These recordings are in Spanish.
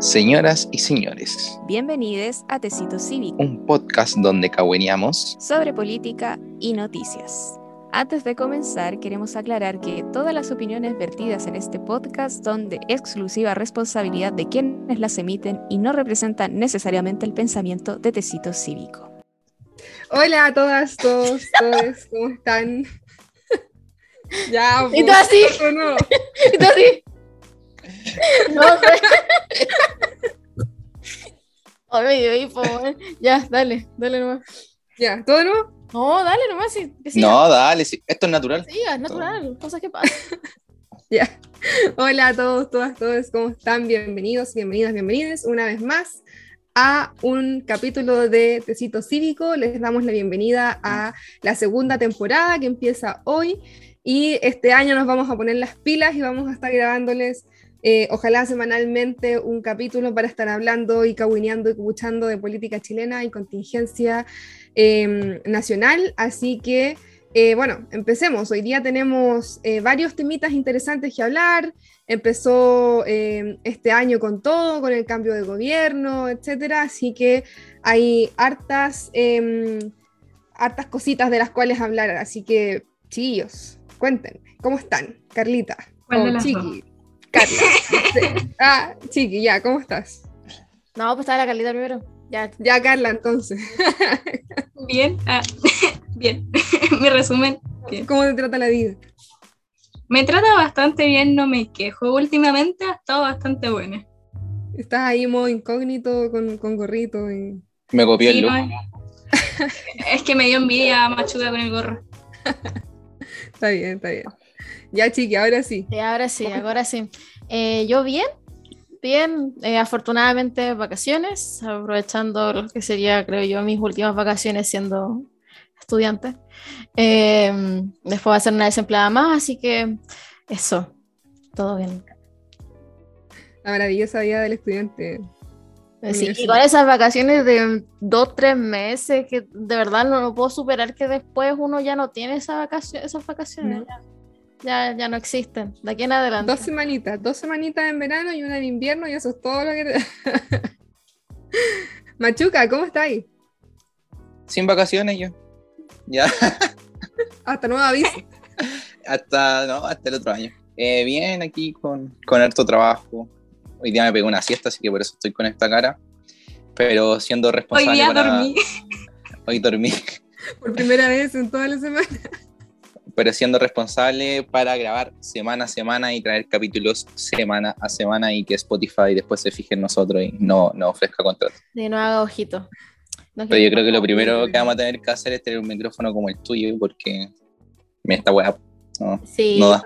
Señoras y señores, Bienvenidos a Tecito Cívico un podcast donde cagüeneamos sobre política y noticias. Antes de comenzar, queremos aclarar que todas las opiniones vertidas en este podcast son de exclusiva responsabilidad de quienes las emiten y no representan necesariamente el pensamiento de Tecito Cívico. Hola a todas, todos, todos, ¿cómo están? ya, Y tú así. Y tú así. No sé. Ay, weón. Ya, dale, dale nomás. Ya, ¿todo no? No, dale nomás, sí, que siga. No, dale, sí, esto es natural. Siga, es natural, cosas que pasan. Ya. Hola a todos, todas, todos, ¿cómo están? Bienvenidos, bienvenidas, bienvenidas una vez más a un capítulo de Tecito Cívico. Les damos la bienvenida a la segunda temporada que empieza hoy y este año nos vamos a poner las pilas y vamos a estar grabándoles, eh, ojalá semanalmente, un capítulo para estar hablando y cahuineando y escuchando de política chilena y contingencia eh, nacional. Así que, eh, bueno, empecemos. Hoy día tenemos eh, varios temitas interesantes que hablar. Empezó eh, este año con todo, con el cambio de gobierno, etcétera. Así que hay hartas, eh, hartas cositas de las cuales hablar. Así que, chillos, cuéntenme, ¿cómo están? Carlita. ¿Cuál de o las Chiqui. Carla. Ah, Chiqui, ya, ¿cómo estás? No, pues estaba la Carlita primero. Ya, Ya, Carla, entonces. Bien, ah, bien. Mi resumen, bien. ¿Cómo te trata la vida? Me trata bastante bien, no me quejo. Últimamente ha estado bastante buena. Estás ahí modo incógnito con, con gorrito y... Me copió el look. no, es que me dio envidia a Machuca con el gorro. Está bien, está bien. Ya, chiqui, ahora sí. Sí, ahora sí, ahora sí. Eh, yo bien, bien, eh, afortunadamente vacaciones, aprovechando lo que sería, creo yo, mis últimas vacaciones siendo estudiante. Eh, después va a ser una desempleada más, así que eso, todo bien. La maravillosa vida del estudiante. Eh, Sí, y con esas vacaciones de dos, tres meses, que de verdad no, no puedo superar que después uno ya no tiene esa vacación, esas vacaciones. No. Ya, ya, no existen. De aquí en adelante. Dos semanitas, dos semanitas en verano y una en invierno y eso es todo lo que... Machuca, ¿cómo estáis? Sin vacaciones yo. Ya, Hasta nuevo aviso. hasta, no, hasta el otro año. Eh, bien, aquí con, con harto trabajo. Hoy día me pegó una siesta, así que por eso estoy con esta cara. Pero siendo Hoy responsable día para- dormí. Hoy dormí. Por primera vez en toda la semana. Pero siendo responsable para grabar semana a semana y traer capítulos semana a semana y que Spotify después se fije en nosotros y no, no ofrezca contrato. Sí, no haga ojito. No Pero yo creo que lo primero que vamos a tener que hacer es tener un micrófono como el tuyo, porque me esta weá. no. Sí, No da.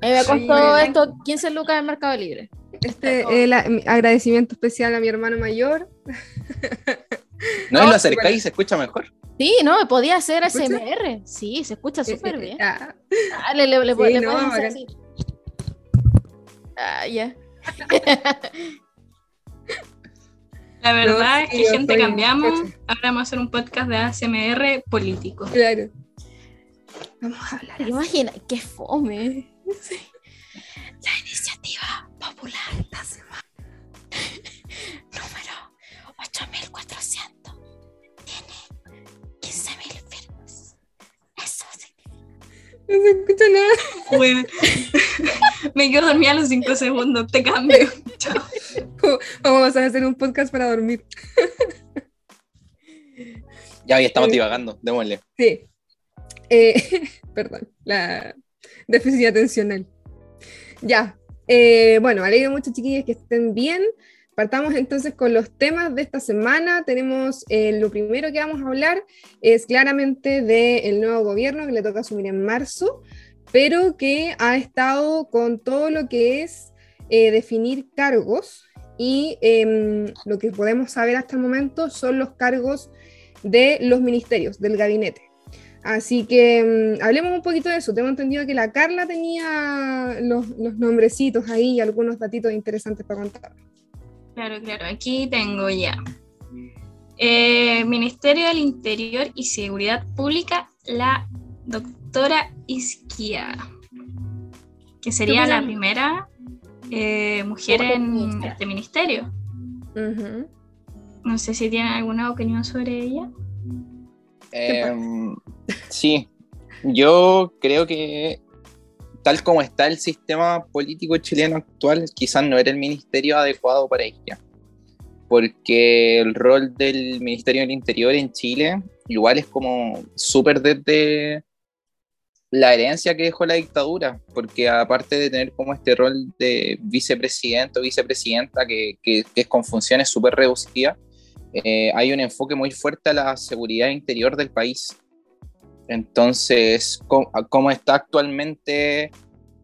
me costó bueno. esto 15 lucas en Mercado Libre. Este el agradecimiento especial a mi hermano mayor. No, y lo acercáis y se escucha mejor. Sí, no, podía hacer. ASMR. Sí, se escucha súper Eh, eh, bien. ah, Ah, le, le, sí, le no, hacer así. Ah, ya. La verdad No, es que gente cambiamos. Ahora vamos a hacer un podcast de ASMR político. claro. Vamos a hablar. ¿Te imaginas? Qué fome. Sí. La iniciativa popular esta semana. Número 8400. No se escucha nada. Bueno. me quedo dormida a los 5 segundos. Te cambio. Chao. Vamos a hacer un podcast para dormir. Ya, ya estamos Eh. divagando, démosle. Sí. Eh, perdón, la déficit atencional. Ya. Eh, bueno, alegro mucho, chiquillos, que estén bien. Partamos entonces con los temas de esta semana. Tenemos eh, lo primero que vamos a hablar es claramente del nuevo gobierno que le toca asumir en marzo, pero que ha estado con todo lo que es eh, definir cargos y em, lo que podemos saber hasta el momento son los cargos de los ministerios, del gabinete. Así que mm, hablemos un poquito de eso. Tengo entendido que la Carla tenía los, los nombrecitos ahí y algunos datitos interesantes para contar. Claro, claro. Aquí tengo ya. Eh, Ministerio del Interior y Seguridad Pública, la doctora Isquia, que sería la primera eh, mujer en este ministerio. No sé si tienen alguna opinión sobre ella. Em, sí, yo creo que tal como está el sistema político chileno actual, quizás no era el ministerio adecuado para ella. Porque el rol del Ministerio del Interior en Chile igual es como súper desde la herencia que dejó la dictadura, porque aparte de tener como este rol de vicepresidente o vicepresidenta que, que, es con funciones súper reducidas, eh, hay un enfoque muy fuerte a la seguridad interior del país. Entonces, ¿cómo, está actualmente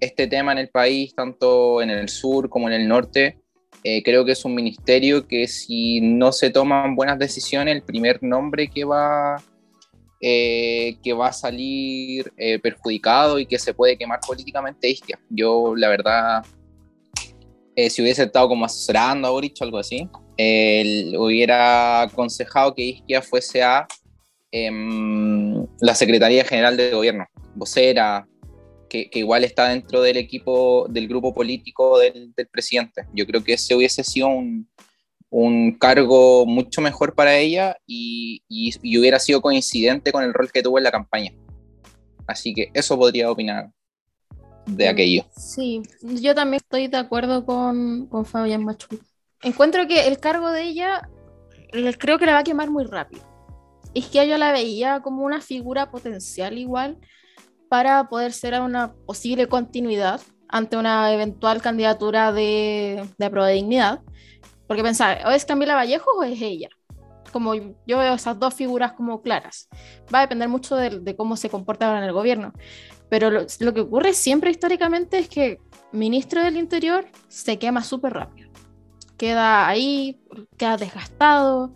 este tema en el país, tanto en el sur como en el norte? Eh, creo que es un ministerio que si no se toman buenas decisiones, el primer nombre que va eh, que va a salir eh, perjudicado y que se puede quemar políticamente Isquia. Yo, la verdad, si hubiese estado como asesorando a Boric o algo así, hubiera aconsejado que Isquia fuese a em, la Secretaría General de Gobierno, vocera, que, igual está dentro del equipo, del grupo político del presidente. Yo creo que ese hubiese sido un, un cargo mucho mejor para ella y, hubiera sido coincidente con el rol que tuvo en la campaña. Así que eso podría opinar de mm, aquello. Sí, yo también estoy de acuerdo con, con Fabián Machu. Encuentro que el cargo de ella creo que la va a quemar muy rápido. Es que yo la veía como una figura potencial igual para poder ser una posible continuidad ante una eventual candidatura de, de prueba de dignidad. Porque pensaba, ¿o es Camila Vallejo o es ella? Como yo veo esas dos figuras como claras. Va a depender mucho de, cómo se comporta en el gobierno. Pero lo, que ocurre siempre históricamente es que ministro del Interior se quema súper rápido. Queda ahí, queda desgastado.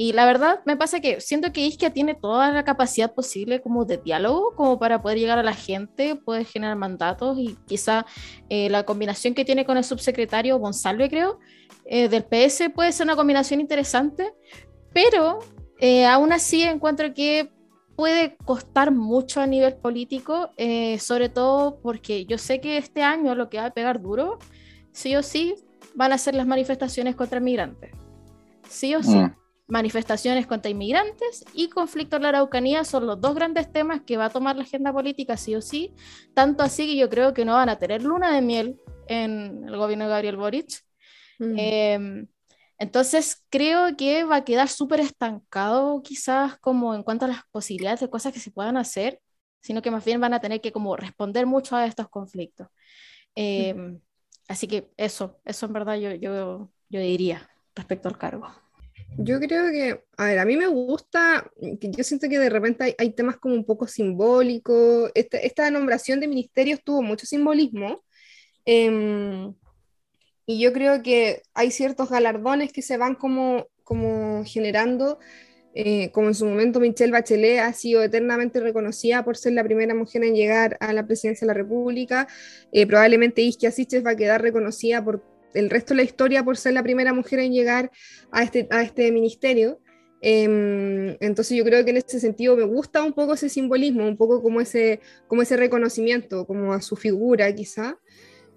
Y la verdad me pasa que siento que Isquia tiene toda la capacidad posible como de diálogo, como para poder llegar a la gente, poder generar mandatos y quizá eh, la combinación que tiene con el subsecretario González, creo, eh, del PS puede ser una combinación interesante, pero eh, aún así encuentro que puede costar mucho a nivel político, eh, sobre todo porque yo sé que este año lo que va a pegar duro, sí o sí, van a ser las manifestaciones contra inmigrantes. Sí o sí. Mm. Manifestaciones contra inmigrantes y conflicto en la Araucanía son los dos grandes temas que va a tomar la agenda política, sí o sí. Tanto así que yo creo que no van a tener luna de miel en el gobierno de Gabriel Boric Mm. Em, entonces creo que va a quedar súper estancado quizás como en cuanto a las posibilidades de cosas que se puedan hacer, sino que más bien van a tener que como responder mucho a estos conflictos. Em, así que eso, eso en verdad yo, yo, yo diría respecto al cargo. Yo creo que, a ver, a mí me gusta, que yo siento que de repente hay, temas como un poco simbólicos. Esta, esta nombración de ministerios tuvo mucho simbolismo. Eh, y yo creo que hay ciertos galardones que se van como, como generando, eh, como en su momento Michelle Bachelet ha sido eternamente reconocida por ser la primera mujer en llegar a la presidencia de la República, eh, probablemente Isquia Siches va a quedar reconocida por el resto de la historia por ser la primera mujer en llegar a este, a este ministerio. Em, entonces yo creo que en ese sentido me gusta un poco ese simbolismo, un poco como ese, como ese reconocimiento, como a su figura quizá.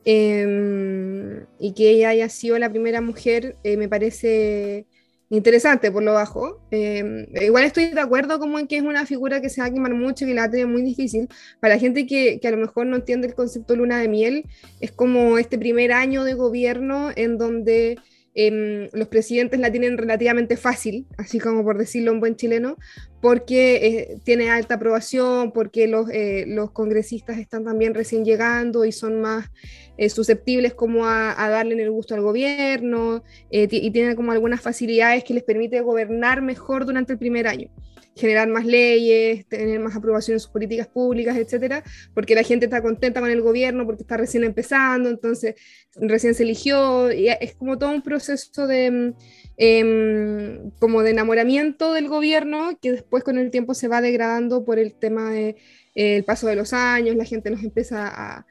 Em, y que ella haya sido la primera mujer eh, me parece interesante por lo bajo. Em, igual estoy de acuerdo como en que es una figura que se va a quemar mucho y la va a muy difícil. Para la gente que, que, a lo mejor no entiende el concepto luna de miel, es como este primer año de gobierno en donde Em, los presidentes la tienen relativamente fácil, así como por decirlo un buen chileno, porque eh, tiene alta aprobación, porque los, eh, los, congresistas están también recién llegando y son más eh, susceptibles como a, darle el gusto al gobierno y tienen como algunas facilidades que les permite gobernar mejor durante el primer año generar más leyes, tener más aprobación en sus políticas públicas, etcétera, porque la gente está contenta con el gobierno, porque está recién empezando, entonces recién se eligió, y es como todo un proceso de, em, como de enamoramiento del gobierno que después con el tiempo se va degradando por el tema de, el paso de los años, la gente nos empieza a,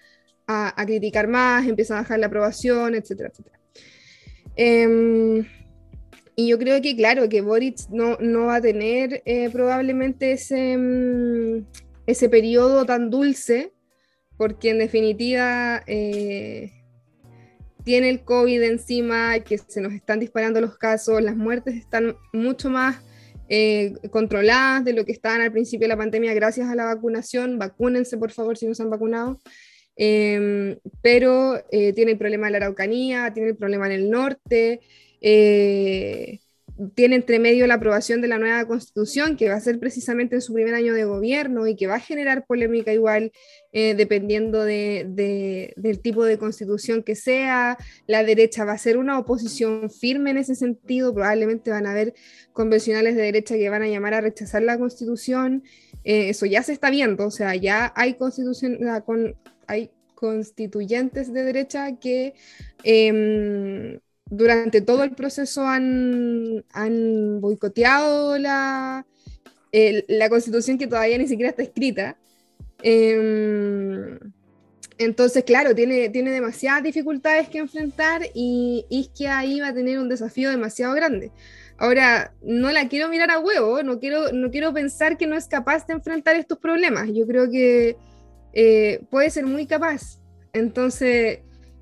a, a, criticar más, empieza a bajar la aprobación, etcétera, etcétera. Em, y yo creo que, claro, que Boric no, no va a tener eh, probablemente ese, mm, ese periodo tan dulce, porque en definitiva, eh, tiene el COVID encima, que se nos están disparando los casos, las muertes están mucho más eh, controladas de lo que estaban al principio de la pandemia gracias a la vacunación. Vacúnense, por favor, si no se han vacunado. Em, pero eh, tiene el problema de la Araucanía, tiene el problema en el norte. Eh, tiene entre medio la aprobación de la nueva constitución, que va a ser precisamente en su primer año de gobierno y que va a generar polémica igual eh, dependiendo de, del tipo de constitución que sea. La derecha va a ser una oposición firme en ese sentido, probablemente van a haber convencionales de derecha que van a llamar a rechazar la constitución. Eh, eso ya se está viendo, o sea, ya hay, constitución, con, hay constituyentes de derecha que... Em, durante todo el proceso han, boicoteado la, la constitución que todavía ni siquiera está escrita. Em, entonces, claro, tiene, tiene demasiadas dificultades que enfrentar y que ahí va a tener un desafío demasiado grande. Ahora, no la quiero mirar a huevo, no quiero, no quiero pensar que no es capaz de enfrentar estos problemas. Yo creo que eh, puede ser muy capaz. Entonces,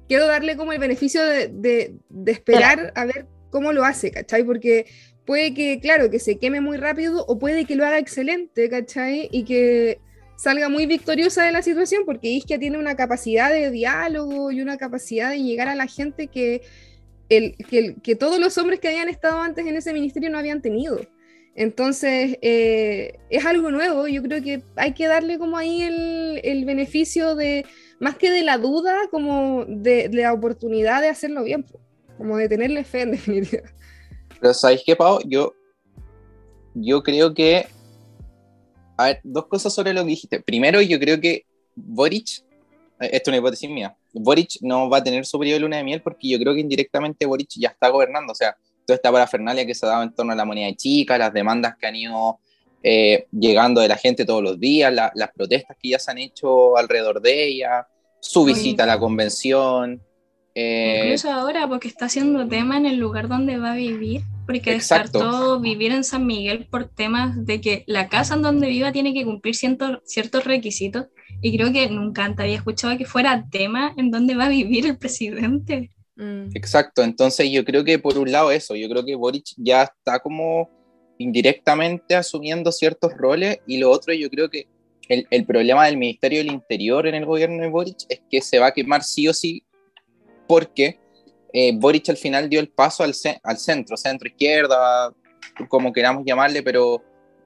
quiero darle como el beneficio de, esperar a ver cómo lo hace, ¿cachai? Porque puede que, claro, que se queme muy rápido o puede que lo haga excelente, ¿cachai? Y que salga muy victoriosa de la situación, porque Isquia tiene una capacidad de diálogo y una capacidad de llegar a la gente que, el, que, todos los hombres que habían estado antes en ese ministerio no habían tenido. Entonces, eh, es algo nuevo, yo creo que hay que darle como ahí el, el beneficio de, más que de la duda, como de, la oportunidad de hacerlo bien, como de tenerle fe en definitiva. Pero ¿sabéis qué, Pau? Yo, yo creo que... A ver, dos cosas sobre lo que dijiste. Primero, yo creo que Boric, eh, esto es una hipótesis mía, Boric no va a tener su periodo de luna de miel porque yo creo que indirectamente Boric ya está gobernando. O sea, toda esta parafernalia que se ha dado en torno a la moneda de chica, las demandas que han ido eh, llegando de la gente todos los días, las protestas que ya se han hecho alrededor de ella, su visita a la convención. Eh, Incluso ahora, porque está haciendo tema en el lugar donde va a vivir, porque descartó vivir en San Miguel por temas de que la casa en donde viva tiene que cumplir ciertos requisitos. Y creo que nunca antes había escuchado que fuera tema en donde va a vivir el presidente. Mm. Exacto, entonces yo creo que por un lado eso, yo creo que Boric ya está como indirectamente asumiendo ciertos roles y lo otro yo creo que el, el, problema del Ministerio del Interior en el gobierno de Boric es que se va a quemar sí o sí porque eh, Boric al final dio el paso al, al centro, centro izquierda, como queramos llamarle, pero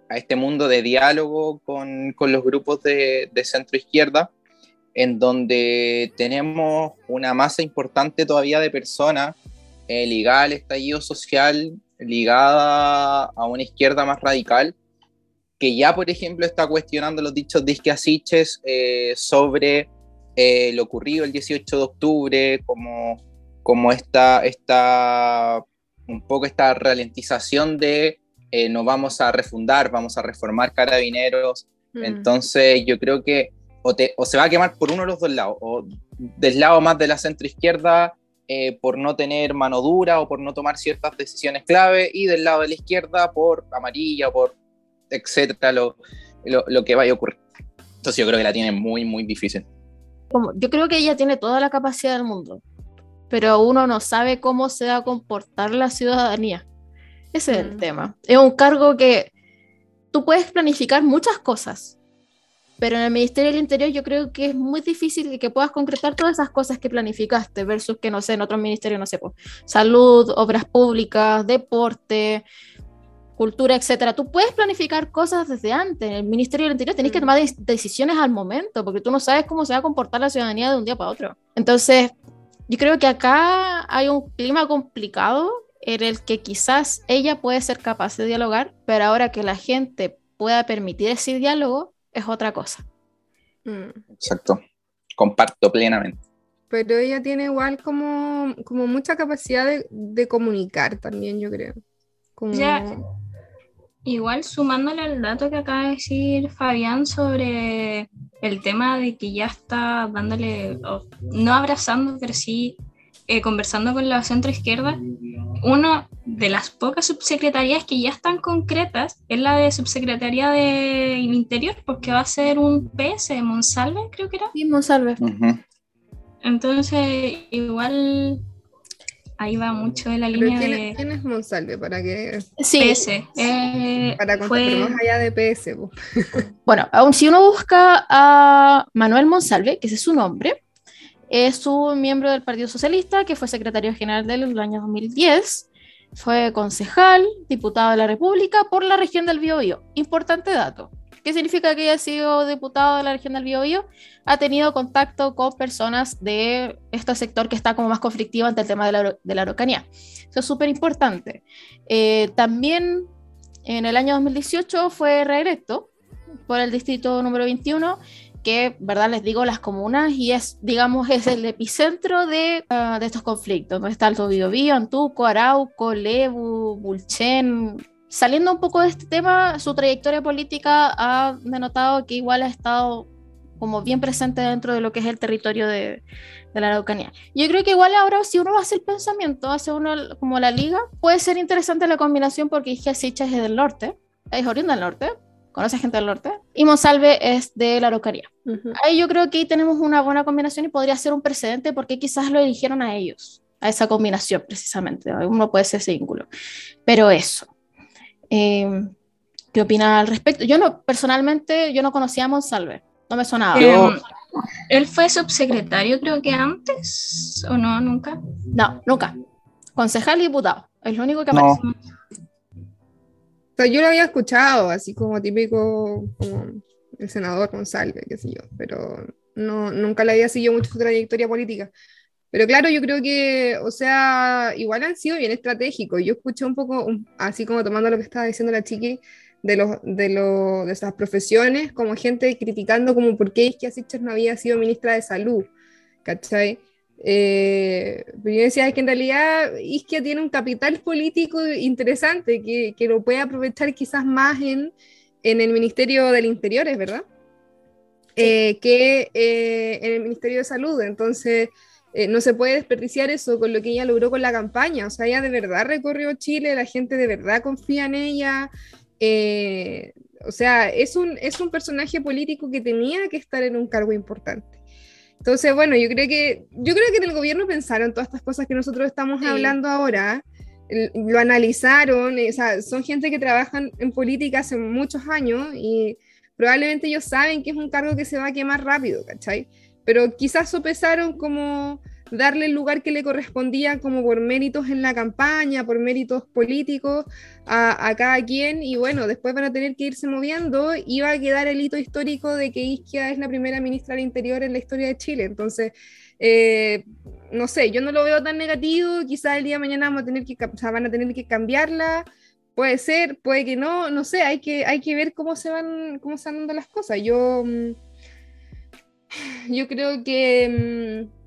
a este mundo de diálogo con, con los grupos de, de centro izquierda, en donde tenemos una masa importante todavía de personas eh, ligadas al estallido social ligada a una izquierda más radical, que ya, por ejemplo, está cuestionando los dichos de Isquiasiches eh, sobre eh, lo ocurrido el 18 de octubre, como, como esta, esta, un poco esta ralentización de eh, no vamos a refundar, vamos a reformar carabineros. Mm. Entonces, yo creo que o, o, se va a quemar por uno de los dos lados, o del lado más de la centro izquierda eh, por no tener mano dura o por no tomar ciertas decisiones clave, y del lado de la izquierda por amarilla, por etcétera, lo, lo, que vaya a ocurrir. Entonces yo creo que la tiene muy, muy difícil. Como, yo creo que ella tiene toda la capacidad del mundo, pero uno no sabe cómo se va a comportar la ciudadanía. Ese es el mm. tema. Es un cargo que tú puedes planificar muchas cosas, pero en el Ministerio del Interior yo creo que es muy difícil que puedas concretar todas esas cosas que planificaste versus que, no sé, en otros ministerios, no sé, pues, salud, obras públicas, deporte, cultura, etcétera. Tú puedes planificar cosas desde antes. En el Ministerio del Interior tenés que mm. tomar decisiones al momento, porque tú no sabes cómo se va a comportar la ciudadanía de un día para otro. Entonces, yo creo que acá hay un clima complicado en el que quizás ella puede ser capaz de dialogar, pero ahora que la gente pueda permitir ese diálogo, es otra cosa. Mm. Exacto, comparto plenamente. Pero ella tiene igual como, como mucha capacidad de, comunicar también, yo creo. Ya, igual sumándole al dato que acaba de decir Fabián sobre el tema de que ya está dándole, no abrazando, pero sí eh, conversando con la centro izquierda, una de las pocas subsecretarías que ya están concretas es la de subsecretaría del Interior, porque va a ser un PS, Monsalve, creo que era. Sí, Monsalve. Entonces, igual ahí va mucho de la Pero línea ¿quién, de quién es Monsalve? Para que Sí, PS. Eh, para contar, fue- más allá de PS. Bueno, aun si uno busca a Manuel Monsalve, que ese es su nombre, es un miembro del Partido Socialista que fue secretario general del año 2010, fue concejal, diputado de la República por la región del Biobío. Importante dato. ¿Qué significa que haya sido diputado de la región del Biobío? Ha tenido contacto con personas de este sector que está como más conflictivo ante el tema de la, de la Araucanía. Eso es súper importante. Eh, también en el año 2018 fue reelecto por el distrito número 21, que, verdad, les digo, las comunas, y es, digamos, es el epicentro de, ah, de estos conflictos, donde está Alto Biobío, Antuco, Arauco, Lebu, Bulchen. Saliendo un poco de este tema, su trayectoria política ha denotado que igual ha estado como bien presente dentro de lo que es el territorio de, de la Araucanía. Yo creo que igual ahora si uno hace el pensamiento, hace uno como la liga, puede ser interesante la combinación porque Isquia Sicha es del norte, es oriunda del norte, conoce gente del norte, y Monsalve es de la Araucanía. Ujú. Ahí yo creo que ahí tenemos una buena combinación y podría ser un precedente porque quizás lo eligieron a ellos, a esa combinación precisamente. Uno puede ser ese vínculo. Pero eso. Eh, ¿Qué opina al respecto? Yo no, personalmente, yo no conocía a Monsalve. No me sonaba. Yo- Em, él fue subsecretario, creo que antes, o no, nunca. No, nunca. Concejal y diputado. Es lo único que aparece. Sea, yo lo había escuchado, así como típico, como el senador Monsalve, qué sé yo, pero no, nunca le había seguido mucho su trayectoria política. Pero claro, yo creo que, o sea, igual han sido bien estratégicos. Yo escuché un poco, un- así como tomando lo que estaba diciendo la chiqui, de, los, de, los, de esas profesiones, como gente criticando como por qué Isquia Sichas no había sido ministra de Salud, ¿cachai? Eh, pero yo decía que en realidad Isquia tiene un capital político interesante que, que lo puede aprovechar quizás más en, en el Ministerio del Interior, ¿es verdad? Eh, que eh, en el Ministerio de Salud. Entonces, eh, no se puede desperdiciar eso con lo que ella logró con la campaña. O sea, ella de verdad recorrió Chile, la gente de verdad confía en ella. Eh, o sea, es un, es un personaje político que tenía que estar en un cargo importante. Entonces, bueno, yo creo que, yo creo que en el gobierno pensaron todas estas cosas que nosotros estamos Sí. hablando ahora, lo analizaron, eh, o sea, son gente que trabajan en política hace muchos años y probablemente ellos saben que es un cargo que se va a quemar rápido, ¿cachai? Pero quizás sopesaron como darle el lugar que le correspondía como por méritos en la campaña, por méritos políticos a, cada quien y bueno, después van a tener que irse moviendo y va a quedar el hito histórico de que Isquia es la primera ministra del Interior en la historia de Chile. Entonces, eh, no sé, yo no lo veo tan negativo, quizás el día de mañana vamos a tener que, van a tener que cambiarla, puede ser, puede que no, no sé, hay que, hay que ver cómo se van, cómo se van dando las cosas. Yo, mm, yo creo que, mm,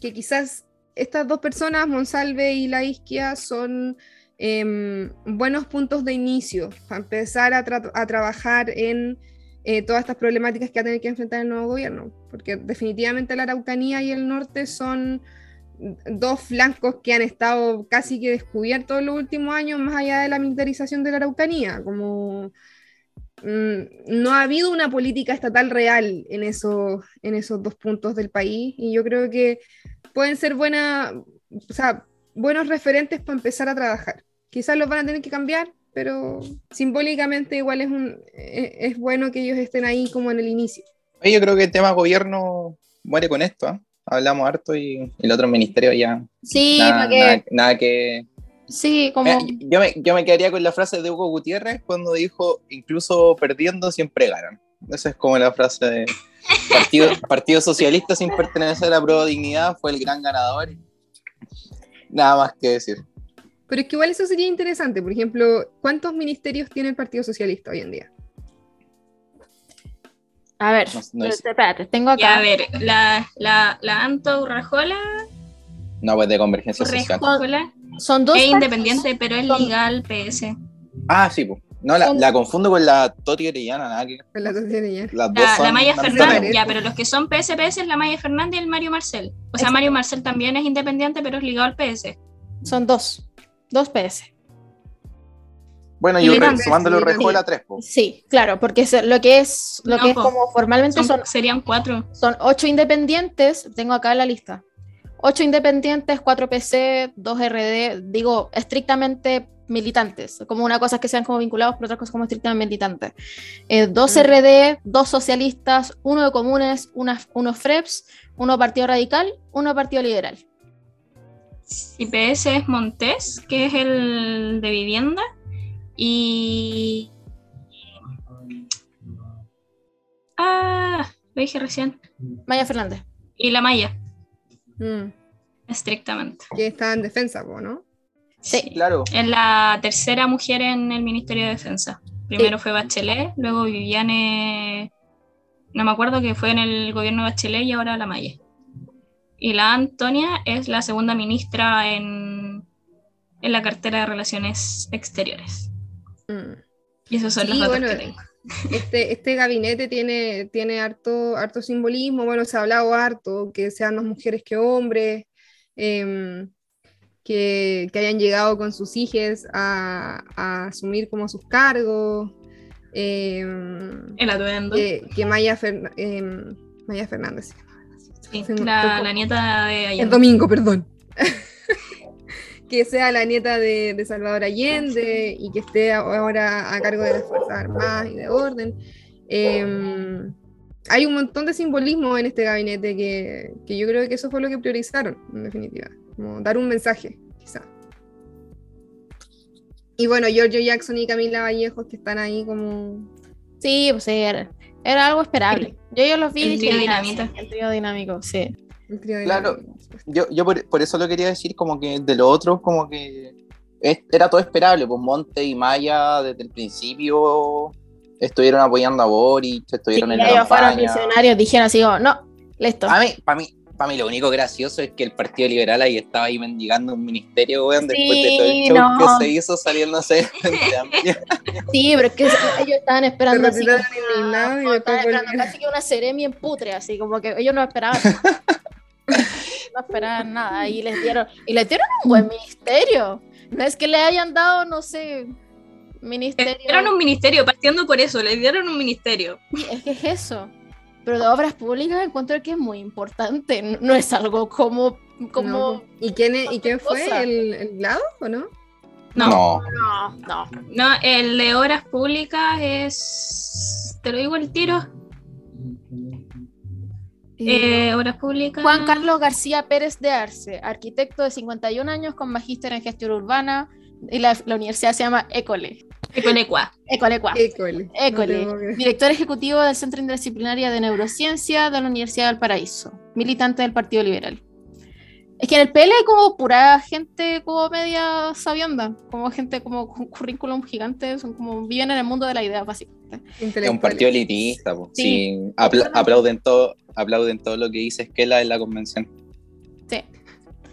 que quizás estas dos personas, Monsalve y La Isquia, son em, buenos puntos de inicio para empezar a, tra- a trabajar en eh, todas estas problemáticas que va a tener que enfrentar el nuevo gobierno, porque definitivamente la Araucanía y el norte son dos flancos que han estado casi que descubiertos en los últimos años, más allá de la militarización de la Araucanía, como mm, no ha habido una política estatal real en, esos en esos dos puntos del país, y yo creo que pueden ser buena, o sea, buenos referentes para empezar a trabajar. Quizás los van a tener que cambiar, pero simbólicamente igual es, un, es, es bueno que ellos estén ahí como en el inicio. Yo creo que el tema gobierno muere con esto. ¿ah? Hablamos harto y el otro ministerio ya. Sí, nada, ¿para qué? nada- nada que. Sí, como. Mira, yo, me, yo me quedaría con la frase de Hugo Gutiérrez cuando dijo: incluso perdiendo siempre ganan. Esa es como la frase de. Partido, Partido Socialista sin pertenecer a Pro Dignidad fue el gran ganador. Nada más que decir. Pero es que igual eso sería interesante. Por ejemplo, ¿cuántos ministerios tiene el Partido Socialista hoy en día? A ver, No- no espérate, tengo acá. Ya, a ver, la, la, la Anto Urrajola, No, pues de convergencia social. Urrajola Son dos. es independiente, pero es legal PS. Ah, sí, pues. No, la, confundo con la Toti Orellana, nada que. Con la sociedad ya. Las dos La, son la Maya Fernández, ya, pero los que son PS-PS es la Maya Fernández y el Mario Marcel. O sea, Es- Mario Marcel también es independiente, pero es ligado al PS. Son dos. Dos PS. Bueno, Y yo re- la 3, po. Sí, claro, porque es- lo que es, lo No, que es como formalmente Son- son, serían cuatro. son ocho independientes, tengo acá la lista. Ocho independientes, cuatro PC, dos RD, digo, estrictamente militantes. Como una cosa es que sean como vinculados, pero otra cosa como estrictamente militantes. Eh, dos Mm. RD, dos socialistas, uno de comunes, una, uno FREPS, uno Partido Radical, uno Partido Liberal. IPS es Montés, que es el de vivienda. Y. Ah, lo dije recién. Maya Fernández. Y la Maya, Mm, estrictamente. que está en defensa, ¿no? Sí. Claro. Es la tercera mujer en el Ministerio de Defensa. Primero fue Bachelet, luego Viviane, no me acuerdo que fue en el gobierno de Bachelet y ahora la Maya. Y la Antonia es la segunda ministra en, en la cartera de Relaciones Exteriores. Mm. Y esos son Sí, los datos bueno, que tengo. Este, este gabinete tiene, tiene harto, harto simbolismo, bueno, se ha hablado harto, que sean más mujeres que hombres, em, que, que hayan llegado con sus hijas a, a asumir como sus cargos, em, El atuendo. que, que Maya, Ferna- em, Maya Fernández. Sí, se la, la nieta de El Allende. domingo, perdón. que sea la nieta de, de Salvador Allende y que esté ahora a cargo de las Fuerzas Armadas y de orden. Em, hay un montón de simbolismo en este gabinete que, que yo creo que eso fue lo que priorizaron, en definitiva. Como dar un mensaje, quizá. Y bueno, Giorgio Jackson y Camila Vallejos que están ahí como... Sí, pues sí, era, era algo esperable. Yo, yo los vi y El dije, trío "Ah, dinamita". sí, El trío dinámico, sí. el trío de Claro. la- Yo, yo por, por eso lo quería decir, como que de lo otro, como que es- era todo esperable, pues Monte y Maya desde el principio estuvieron apoyando a Boris, Sí, estuvieron en la ellos fueron campaña. visionarios, dijeron así como, no, listo. A mí, para mí, para mí lo único gracioso es que el Partido Liberal ahí estaba ahí mendigando un ministerio, weón, después de todo Sí, el show no. que se hizo saliéndose Amplio. Sí, pero es que ellos estaban esperando así como, después estaban esperando casi que una seremia en putre, así como que ellos no esperaban. no esperaban nada y les dieron y les dieron un buen ministerio. No es que le hayan dado, no sé, ministerio. Dieron un ministerio, partiendo por eso, le dieron un ministerio. Sí, es que es eso. Pero de obras públicas encuentro que es muy importante. No, no es algo como. como No. ¿Y quién, es- ¿y quién fue? ¿El, el Vlado o no? No, No, No, no. no, el de obras públicas es. Te lo digo el tiro. Eh, obras públicas. Juan Carlos García Pérez de Arce, arquitecto de 51 años con magíster en gestión urbana. Y la, la universidad se llama École. Ecolecua. École, École. École. No. Director ejecutivo del Centro Interdisciplinario de Neurociencia de la Universidad del Paraíso. Militante del Partido Liberal. Es que en el PL hay como pura gente como media sabionda, como gente como con currículum gigante, son como viven en el mundo de la idea, básicamente. es un partido elitista, pues. Sí. Sí, apla- aplauden todo, aplauden todo lo que dice Esquela en la convención. Sí.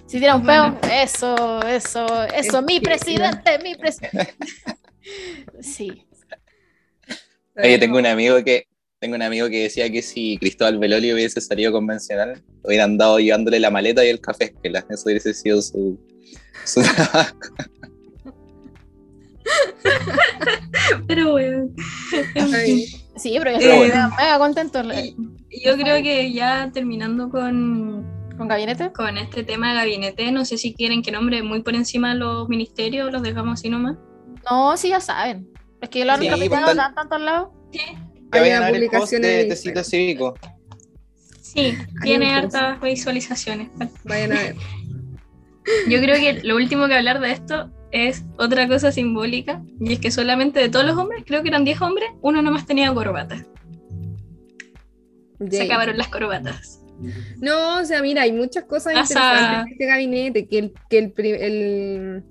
Si tiene un peo, eso, eso, eso, Es mi que- presidente, mi presidente. Sí. Oye, tengo un amigo que tengo un amigo que decía que si Cristóbal Beloli hubiese salido convencional, hubieran dado llevándole la maleta y el café Esquela. Eso hubiese sido su, su trabajo. Pero bueno. Sí, pero yo estoy bueno. mega contento Y yo creo que ya terminando con, con gabinete. con este tema de gabinete, no sé si quieren que nombre muy por encima los ministerios, los dejamos así nomás. No, sí, ya saben. Es que lo han Sí, repetido pues, tal- tan tantos lados. Que Hay una a publicación de Tecito Instagram. Cívico. Sí, tiene hartas visualizaciones. Vayan a ver. Yo creo que lo último que hablar de esto es otra cosa simbólica, y es que solamente de todos los hombres, creo que eran 10 hombres, uno nomás tenía corbata. Se acabaron las corbatas. No, o sea, mira, hay muchas cosas interesantes en este gabinete, que el, que el,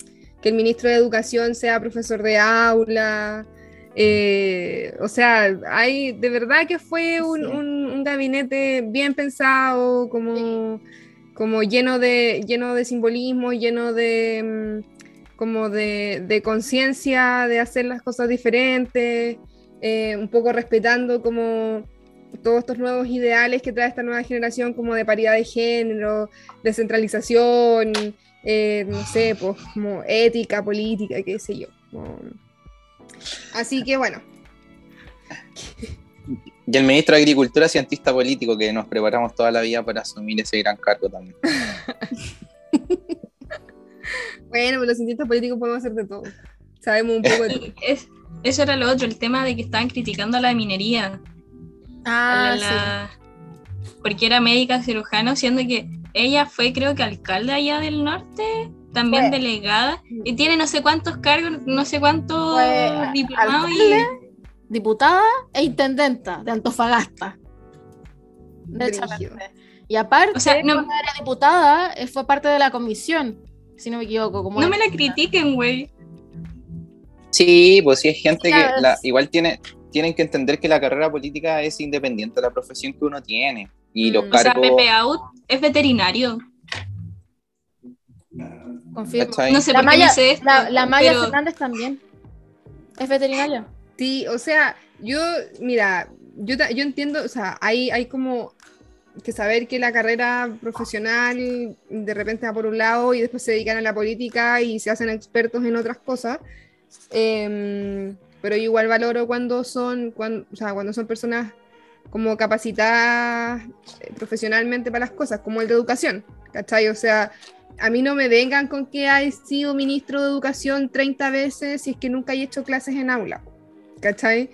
que el ministro de Educación sea profesor de aula, eh, o sea, hay, de verdad que fue un, Sí. un- un gabinete bien pensado, como, como lleno de, lleno de simbolismo, lleno de mm, como de, de conciencia de hacer las cosas diferentes, eh, un poco respetando como todos estos nuevos ideales que trae esta nueva generación, como de paridad de género, descentralización, eh, no sé, pues como ética, política, qué sé yo. como- Así que bueno. Y el ministro de Agricultura, cientista político, que nos preparamos toda la vida para asumir ese gran cargo también. bueno, pues los cientistas políticos podemos hacer de todo. Sabemos un poco de todo. Es, eso era lo otro, el tema de que estaban criticando a la minería. Ah, la- Porque era médica cirujano, siendo que ella fue, creo que alcalde allá del norte, también Fue. delegada, y tiene no sé cuántos cargos, no sé cuántos diplomados. y- diputada e intendenta de Antofagasta. Derechamente. Y aparte, O sea, no- cuando era diputada, eh, fue parte de la comisión, si no me equivoco. Como No me la critiquen, güey. Sí, pues sí, es gente que la- igual tiene, tienen que entender que la carrera política es independiente de la profesión que uno tiene. Y los Mm. O sea, cargos. Pepe Out es veterinario. Confirmo. No sé La por qué Maya, dice esto. la, la Maya pero- Fernández también. Es veterinaria. Sí, o sea, yo, mira, yo, yo entiendo, o sea, hay, hay como que saber que la carrera profesional de repente va por un lado y después se dedican a la política y se hacen expertos en otras cosas. Em, pero igual valoro cuando son, cuando, o sea, cuando son personas como capacitadas eh, profesionalmente para las cosas, como el de educación, ¿cachai? O sea, a mí no me vengan con que hay sido ministro de educación 30 veces si es que nunca he hecho clases en aula, ¿cachai?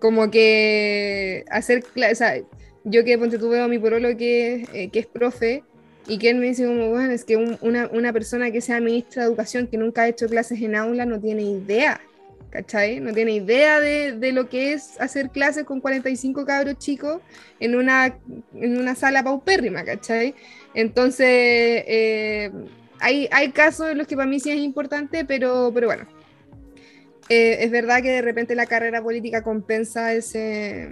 Como que hacer clases, o sea, yo que ponte tú veo a mi porolo que, eh, que es profe y que él me dice como, bueno, es que un- una, una persona que sea ministra de educación que nunca ha hecho clases en aula no tiene idea, ¿cachai? No tiene idea de, de lo que es hacer clases con 45 cabros chicos en una, en una sala paupérrima, ¿cachai? Entonces, eh, hay, hay casos en los que para mí sí es importante, pero, pero bueno. Eh, es verdad que de repente la carrera política compensa ese,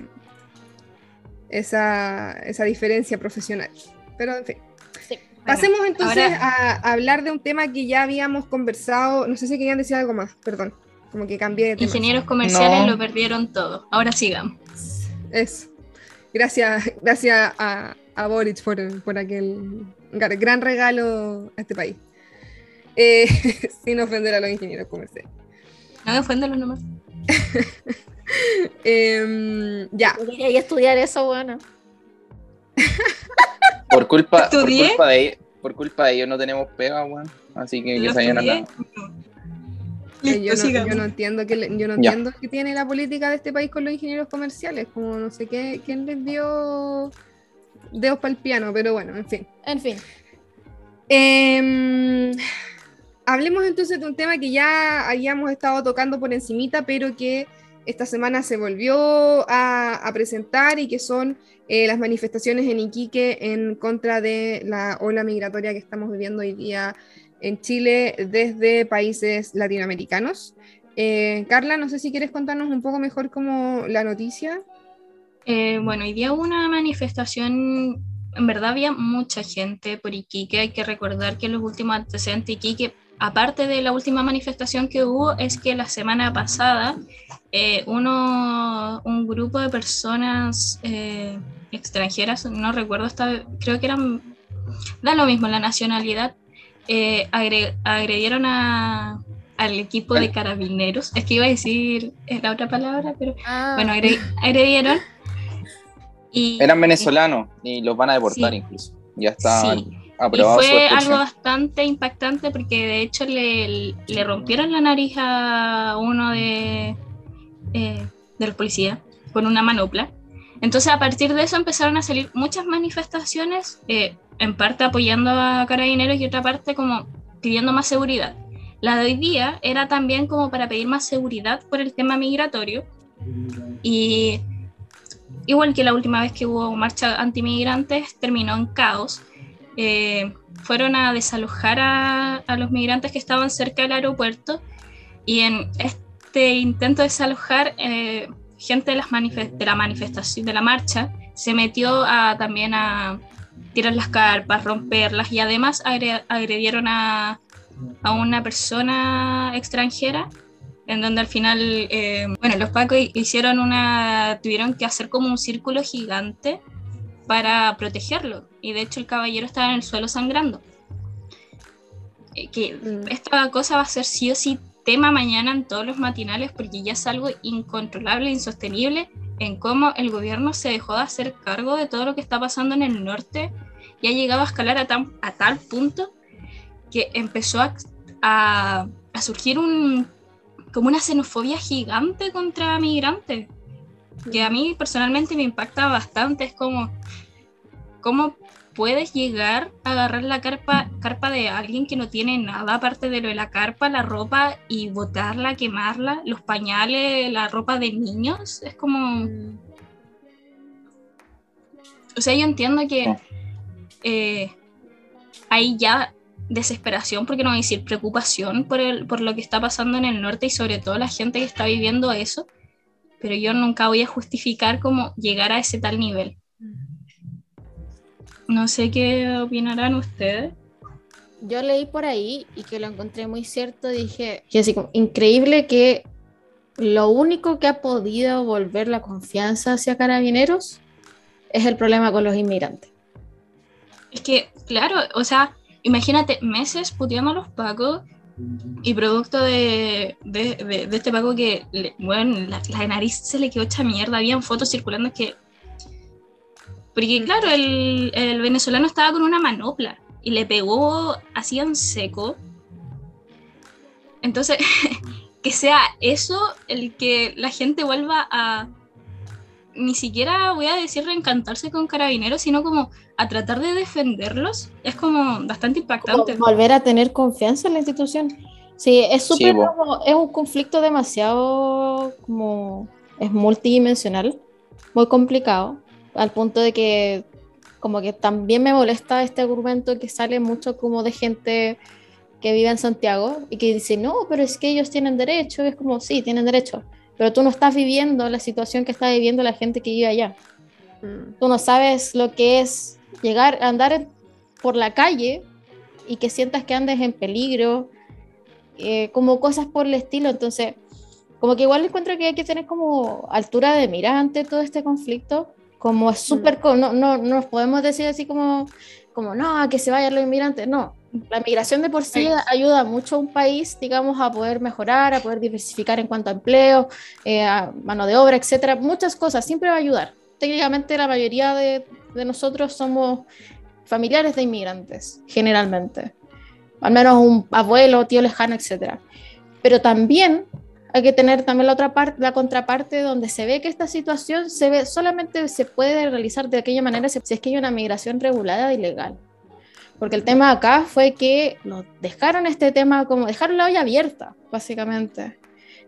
esa, esa diferencia profesional. Pero en fin. Sí. Pasemos entonces ahora- a, a hablar de un tema que ya habíamos conversado. No sé si querían decir algo más, perdón. Como que cambié de tema. Ingenieros comerciales No. lo perdieron todo. Ahora sigamos. Eso. Gracias, gracias a, a Boric por, por aquel gran regalo a este país. Eh, sin ofender a los ingenieros comerciales. No me ofenden los nomás. Em, ya, Yo quería estudiar eso, bueno. Por culpa, por culpa de ellos, por culpa de ellos no tenemos pega, weón. Así que que ¿Lo se vayan a estudié? Eh, yo, no, yo sigamos. no entiendo que le- yo no entiendo que tiene la política de este país con los ingenieros comerciales. Como no sé qué, quién les dio dedos para el piano, pero bueno, en fin. En fin. Em, hablemos entonces de un tema que ya habíamos estado tocando por encimita, pero que esta semana se volvió a, a presentar y que son eh, las manifestaciones en Iquique en contra de la ola migratoria que estamos viviendo hoy día en Chile desde países latinoamericanos. Eh, Carla, no sé si quieres contarnos un poco mejor como la noticia. Eh, bueno, hoy día hubo una manifestación, en verdad había mucha gente por Iquique, hay que recordar que los últimos antecedentes de Iquique, aparte de la última manifestación que hubo, es que la semana pasada eh, uno, un grupo de personas extranjeras, no recuerdo, esta, creo que eran, da lo mismo la nacionalidad, eh, agre- agredieron a, al equipo de carabineros, es que iba a decir eh, la otra palabra, pero Ah, bueno, agre- agredieron. Y, Eran venezolanos y los van a deportar Sí. incluso. Ya está Sí. Y aprobado su fue expulsión. algo bastante impactante porque de hecho le, le rompieron la nariz a uno de, eh, de los policías con una manopla. Entonces a partir de eso empezaron a salir muchas manifestaciones, eh, en parte apoyando a carabineros y otra parte como pidiendo más seguridad. La de hoy día era también como para pedir más seguridad por el tema migratorio y igual que la última vez que hubo marcha antimigrantes terminó en caos. Eh, fueron a desalojar a, a los migrantes que estaban cerca del aeropuerto y en este intento de desalojar eh, gente de, las de la manifestación de la marcha se metió a, también a tirar las carpas, romperlas y además agre- agredieron a, a una persona extranjera en donde al final, eh, bueno, los pacos hicieron una, tuvieron que hacer como un círculo gigante para protegerlo. Y de hecho el caballero estaba en el suelo sangrando. Eh, que Mm. esta cosa va a ser sí o sí tema mañana en todos los matinales porque ya es algo incontrolable, insostenible en cómo el gobierno se dejó de hacer cargo de todo lo que está pasando en el norte y ha llegado a escalar a, a tal punto que empezó a, a, surgir un, como una xenofobia gigante contra migrantes, que a mí personalmente me impacta bastante. Es como, ¿cómo puedes llegar a agarrar la carpa, carpa de alguien que no tiene nada aparte de lo de la carpa, la ropa y botarla, quemarla, los pañales, la ropa de niños? Es como... O sea, yo entiendo que eh, hay ya desesperación, porque no voy a decir preocupación por, el, por lo que está pasando en el norte y sobre todo la gente que está viviendo eso, pero yo nunca voy a justificar cómo llegar a ese tal nivel. No sé qué opinarán ustedes. Yo leí por ahí y que lo encontré muy cierto, dije, que así como, increíble que lo único que ha podido volver la confianza hacia carabineros es el problema con los inmigrantes. Es que, claro, o sea, imagínate meses puteando a los pacos y producto de, de, este paco que, bueno, la, nariz se le quedó hecha mierda, habían fotos circulando que... Porque claro, el, el venezolano estaba con una manopla y le pegó así en seco. Entonces, que sea eso el que la gente vuelva a... Ni siquiera voy a decir reencantarse con carabineros, sino como a tratar de defenderlos es como bastante impactante. volver a tener confianza en la institución. Sí, es súper es un conflicto demasiado como es multidimensional, muy complicado, al punto de que como que también me molesta este argumento que sale mucho como de gente que vive en Santiago y que dice, no, pero es que ellos tienen derecho, es como, sí, tienen derecho, pero tú no estás viviendo la situación que está viviendo la gente que vive allá. Mm. Tú no sabes lo que es llegar a andar por la calle y que sientas que andes en peligro, eh, como cosas por el estilo. Entonces, como que igual encuentro que hay que tener como altura de mira ante todo este conflicto, como es súper, no, no, nos podemos decir así como, como, no, que se vayan los inmigrantes, no. La migración de por sí ayuda mucho a un país, digamos, a poder mejorar, a poder diversificar en cuanto a empleo, eh, a mano de obra, etcétera. Muchas cosas, siempre va a ayudar. Técnicamente la mayoría de, de nosotros somos familiares de inmigrantes, generalmente. Al menos un abuelo, tío lejano, etc. Pero también hay que tener también la otra parte, la contraparte donde se ve que esta situación se ve, solamente se puede realizar de aquella manera si es que hay una migración regulada y legal. Porque el tema acá fue que nos dejaron este tema como dejaron la olla abierta, básicamente.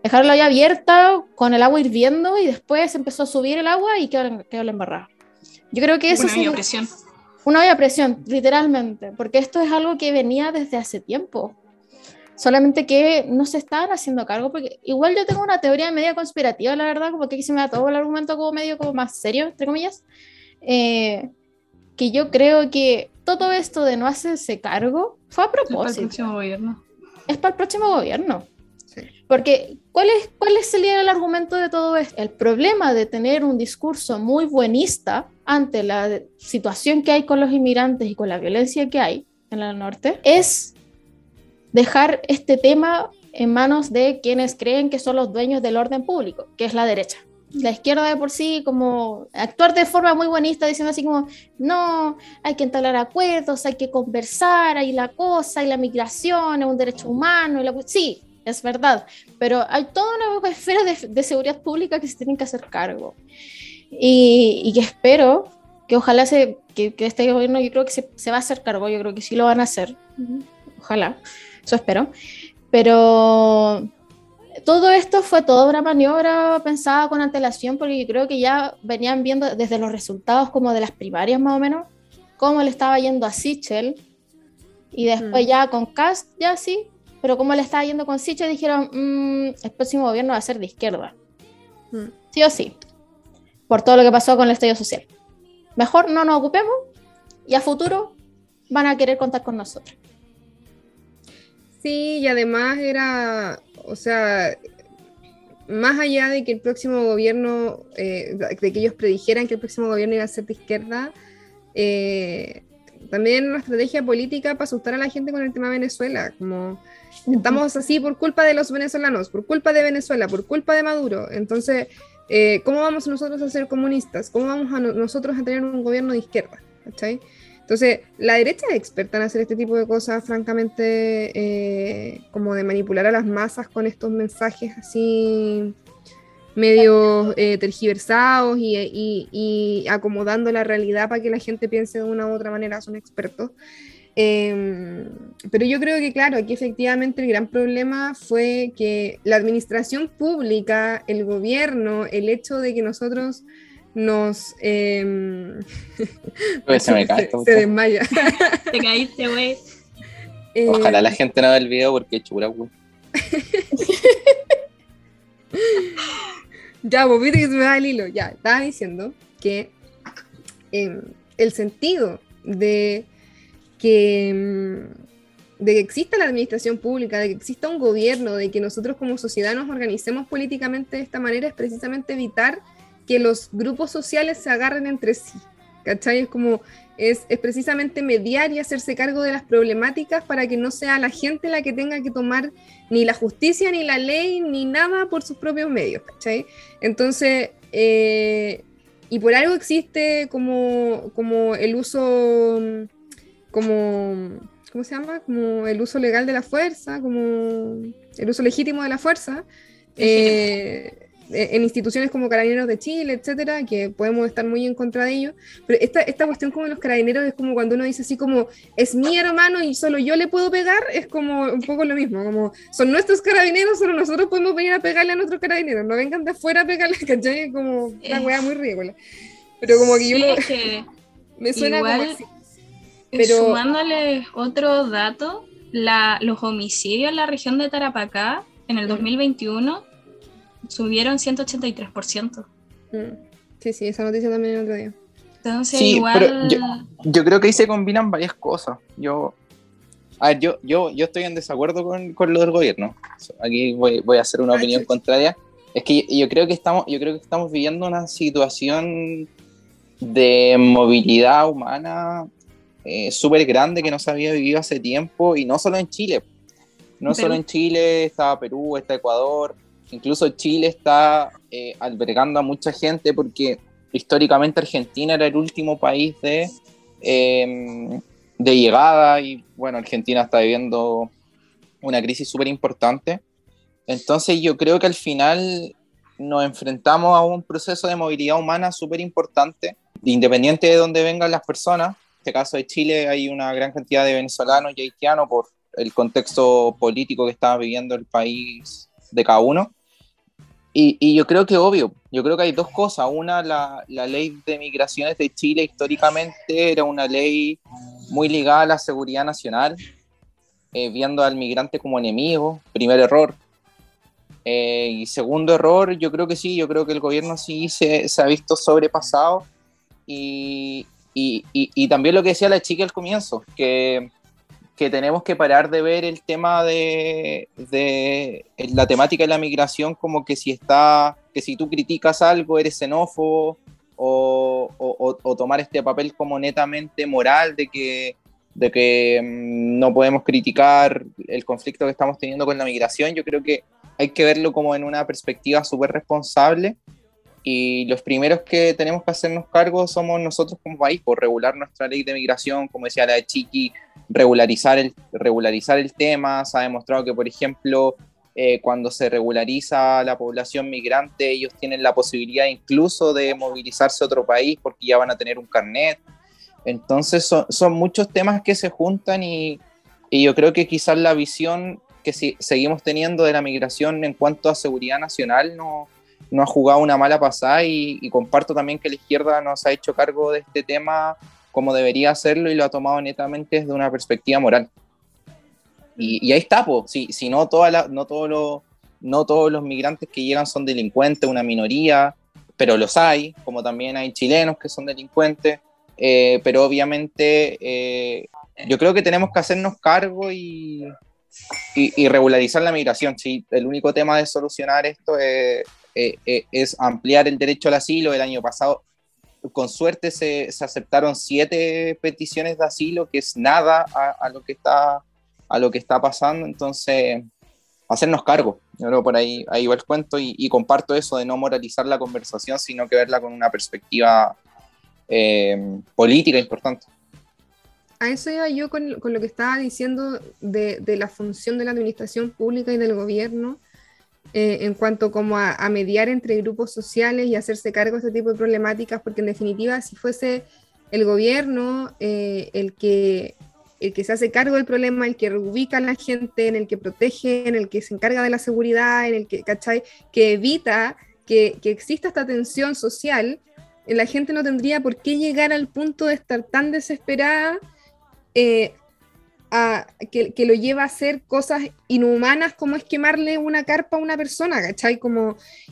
Dejaron la olla abierta con el agua hirviendo y después empezó a subir el agua y quedó, quedó la embarrada. Yo creo que eso una olla presión. Una olla presión, literalmente, porque esto es algo que venía desde hace tiempo. Solamente que no se estaban haciendo cargo, porque igual yo tengo una teoría media conspirativa, la verdad, como que aquí se me da todo el argumento como medio como más serio, entre comillas, eh, que yo creo que todo esto de no hacerse cargo fue a propósito. Es para el próximo gobierno. Es para el próximo gobierno. Porque, ¿cuál es, ¿cuál es el, argumento de todo esto? El problema de tener un discurso muy buenista ante la situación que hay con los inmigrantes y con la violencia que hay en el norte es dejar este tema en manos de quienes creen que son los dueños del orden público, que es la derecha. La izquierda de por sí, como actuar de forma muy buenista, diciendo así como, no, hay que entablar acuerdos, hay que conversar, hay la cosa, hay la migración, es un derecho humano, y la... sí, es verdad, pero hay toda una esfera de, seguridad pública que se tienen que hacer cargo. Y, que espero que ojalá se, que, este gobierno, yo creo que se, va a hacer cargo, yo creo que sí lo van a hacer. Ojalá, eso espero. Pero todo esto fue toda una maniobra pensada con antelación, porque yo creo que ya venían viendo desde los resultados como de las primarias más o menos, cómo le estaba yendo a Sichel, y después ya con Cast, ya sí, pero como le estaba yendo con Sicho, dijeron, mm, el próximo gobierno va a ser de izquierda. Mm. Sí o sí. Por todo lo que pasó con el estadio social. Mejor no nos ocupemos y a futuro van a querer contar con nosotros. Sí, y además era, o sea, más allá de que el próximo gobierno, eh, de que ellos predijeran que el próximo gobierno iba a ser de izquierda, eh, también una estrategia política para asustar a la gente con el tema de Venezuela, como estamos así por culpa de los venezolanos, por culpa de Venezuela, por culpa de Maduro. Entonces, eh, ¿cómo vamos nosotros a ser comunistas? ¿Cómo vamos a nosotros a tener un gobierno de izquierda? ¿Cachai? Entonces, la derecha es experta en hacer este tipo de cosas, francamente, eh, como de manipular a las masas con estos mensajes así medio eh, tergiversados y, acomodando la realidad para que la gente piense de una u otra manera, son expertos. Em, pero yo creo que, claro, aquí efectivamente el gran problema fue que la administración pública, el gobierno, el hecho de que nosotros nos... Eh, se me cae. Se, desmaya. Te caíste, güey. Eh, Ojalá la gente no vea el video porque es chura, güey. ya, vos viste que se me da el hilo. Ya, estaba diciendo que em, el sentido de que, em, de que exista la administración pública, de que exista un gobierno, de que nosotros como sociedad nos organicemos políticamente de esta manera es precisamente evitar que los grupos sociales se agarren entre sí. ¿Cachai? Es como, es, es, precisamente mediar y hacerse cargo de las problemáticas para que no sea la gente la que tenga que tomar ni la justicia, ni la ley, ni nada por sus propios medios, ¿cachai? Entonces, eh, y por algo existe como, como el uso, como, ¿cómo se llama? Como el uso legal de la fuerza, como el uso legítimo de la fuerza. Eh, en instituciones como Carabineros de Chile, etcétera, que podemos estar muy en contra de ellos, pero esta, esta cuestión como los carabineros es como cuando uno dice así como, es mi hermano y solo yo le puedo pegar, es como un poco lo mismo, como son nuestros carabineros, solo nosotros podemos venir a pegarle a nuestros carabineros, no vengan de afuera a pegarle, ¿cachai? Es como una weá muy ridícula. Pero como que yo me suena igual, como así. Pero, sumándole otro dato, la, los homicidios en la región de Tarapacá en el 2021 subieron 183%. Mm. Sí, sí, esa noticia también el otro día. Entonces, Sí, igual. pero yo, yo creo que ahí se combinan varias cosas. Yo, a ver, yo, yo, yo estoy en desacuerdo con, con lo del gobierno. Aquí voy, voy a hacer una opinión contraria. Es que yo, yo creo que estamos, yo creo que estamos viviendo una situación de movilidad humana eh, súper grande que no se había vivido hace tiempo y no solo en Chile. No solo en Chile, está Perú, está Ecuador, incluso Chile está eh, albergando a mucha gente porque históricamente Argentina era el último país de, eh, de llegada y bueno, Argentina está viviendo una crisis súper importante. Entonces yo creo que al final nos enfrentamos a un proceso de movilidad humana súper importante, independiente de dónde vengan las personas. En este caso de Chile hay una gran cantidad de venezolanos y haitianos por el contexto político que estaba viviendo el país de cada uno. Y, y yo creo que obvio, yo creo que hay dos cosas. Una, la, la ley de migraciones de Chile históricamente era una ley muy ligada a la seguridad nacional, eh, viendo al migrante como enemigo, primer error. Eh, y segundo error, yo creo que sí, yo creo que el gobierno sí se, se ha visto sobrepasado. Y, y, y, también lo que decía la chica al comienzo, que, que tenemos que parar de ver el tema de, de la temática de la migración como que si está, que si tú criticas algo eres xenófobo o, o, o tomar este papel como netamente moral de que, de que mm, no podemos criticar el conflicto que estamos teniendo con la migración. Yo creo que hay que verlo como en una perspectiva súper responsable y los primeros que tenemos que hacernos cargo somos nosotros como país, por regular nuestra ley de migración, como decía la de Chiqui, regularizar el, regularizar el tema. Se ha demostrado que, por ejemplo, eh, cuando se regulariza la población migrante, ellos tienen la posibilidad incluso de movilizarse a otro país porque ya van a tener un carnet. Entonces son, son muchos temas que se juntan y, y yo creo que quizás la visión que si, seguimos teniendo de la migración en cuanto a seguridad nacional no, no ha jugado una mala pasada y, comparto también que la izquierda no se ha hecho cargo de este tema como debería hacerlo y lo ha tomado netamente desde una perspectiva moral. Y, y ahí está, pues, si, si no, toda no, todo lo, no todos los migrantes que llegan son delincuentes, una minoría, pero los hay, como también hay chilenos que son delincuentes, eh, pero obviamente eh, yo creo que tenemos que hacernos cargo y, y, y regularizar la migración. Sí, el único tema de solucionar esto es, eh, eh, es ampliar el derecho al asilo. El año pasado con suerte se, se, aceptaron siete peticiones de asilo, que es nada a, lo, que está, a lo que está pasando, entonces hacernos cargo. Yo creo por ahí, ahí va el cuento y, y, comparto eso de no moralizar la conversación, sino que verla con una perspectiva eh, política importante. A eso iba yo con, con lo que estaba diciendo de, de, la función de la administración pública y del gobierno eh, en cuanto como a, mediar entre grupos sociales y hacerse cargo de este tipo de problemáticas, porque en definitiva si fuese el gobierno eh, el que el que se hace cargo del problema, el que reubica a la gente, en el que protege, en el que se encarga de la seguridad, en el que, ¿cachai? que evita que, que exista esta tensión social, la gente no tendría por qué llegar al punto de estar tan desesperada eh, a, que, lo lleva a hacer cosas inhumanas como es quemarle una carpa a una persona, ¿cachai?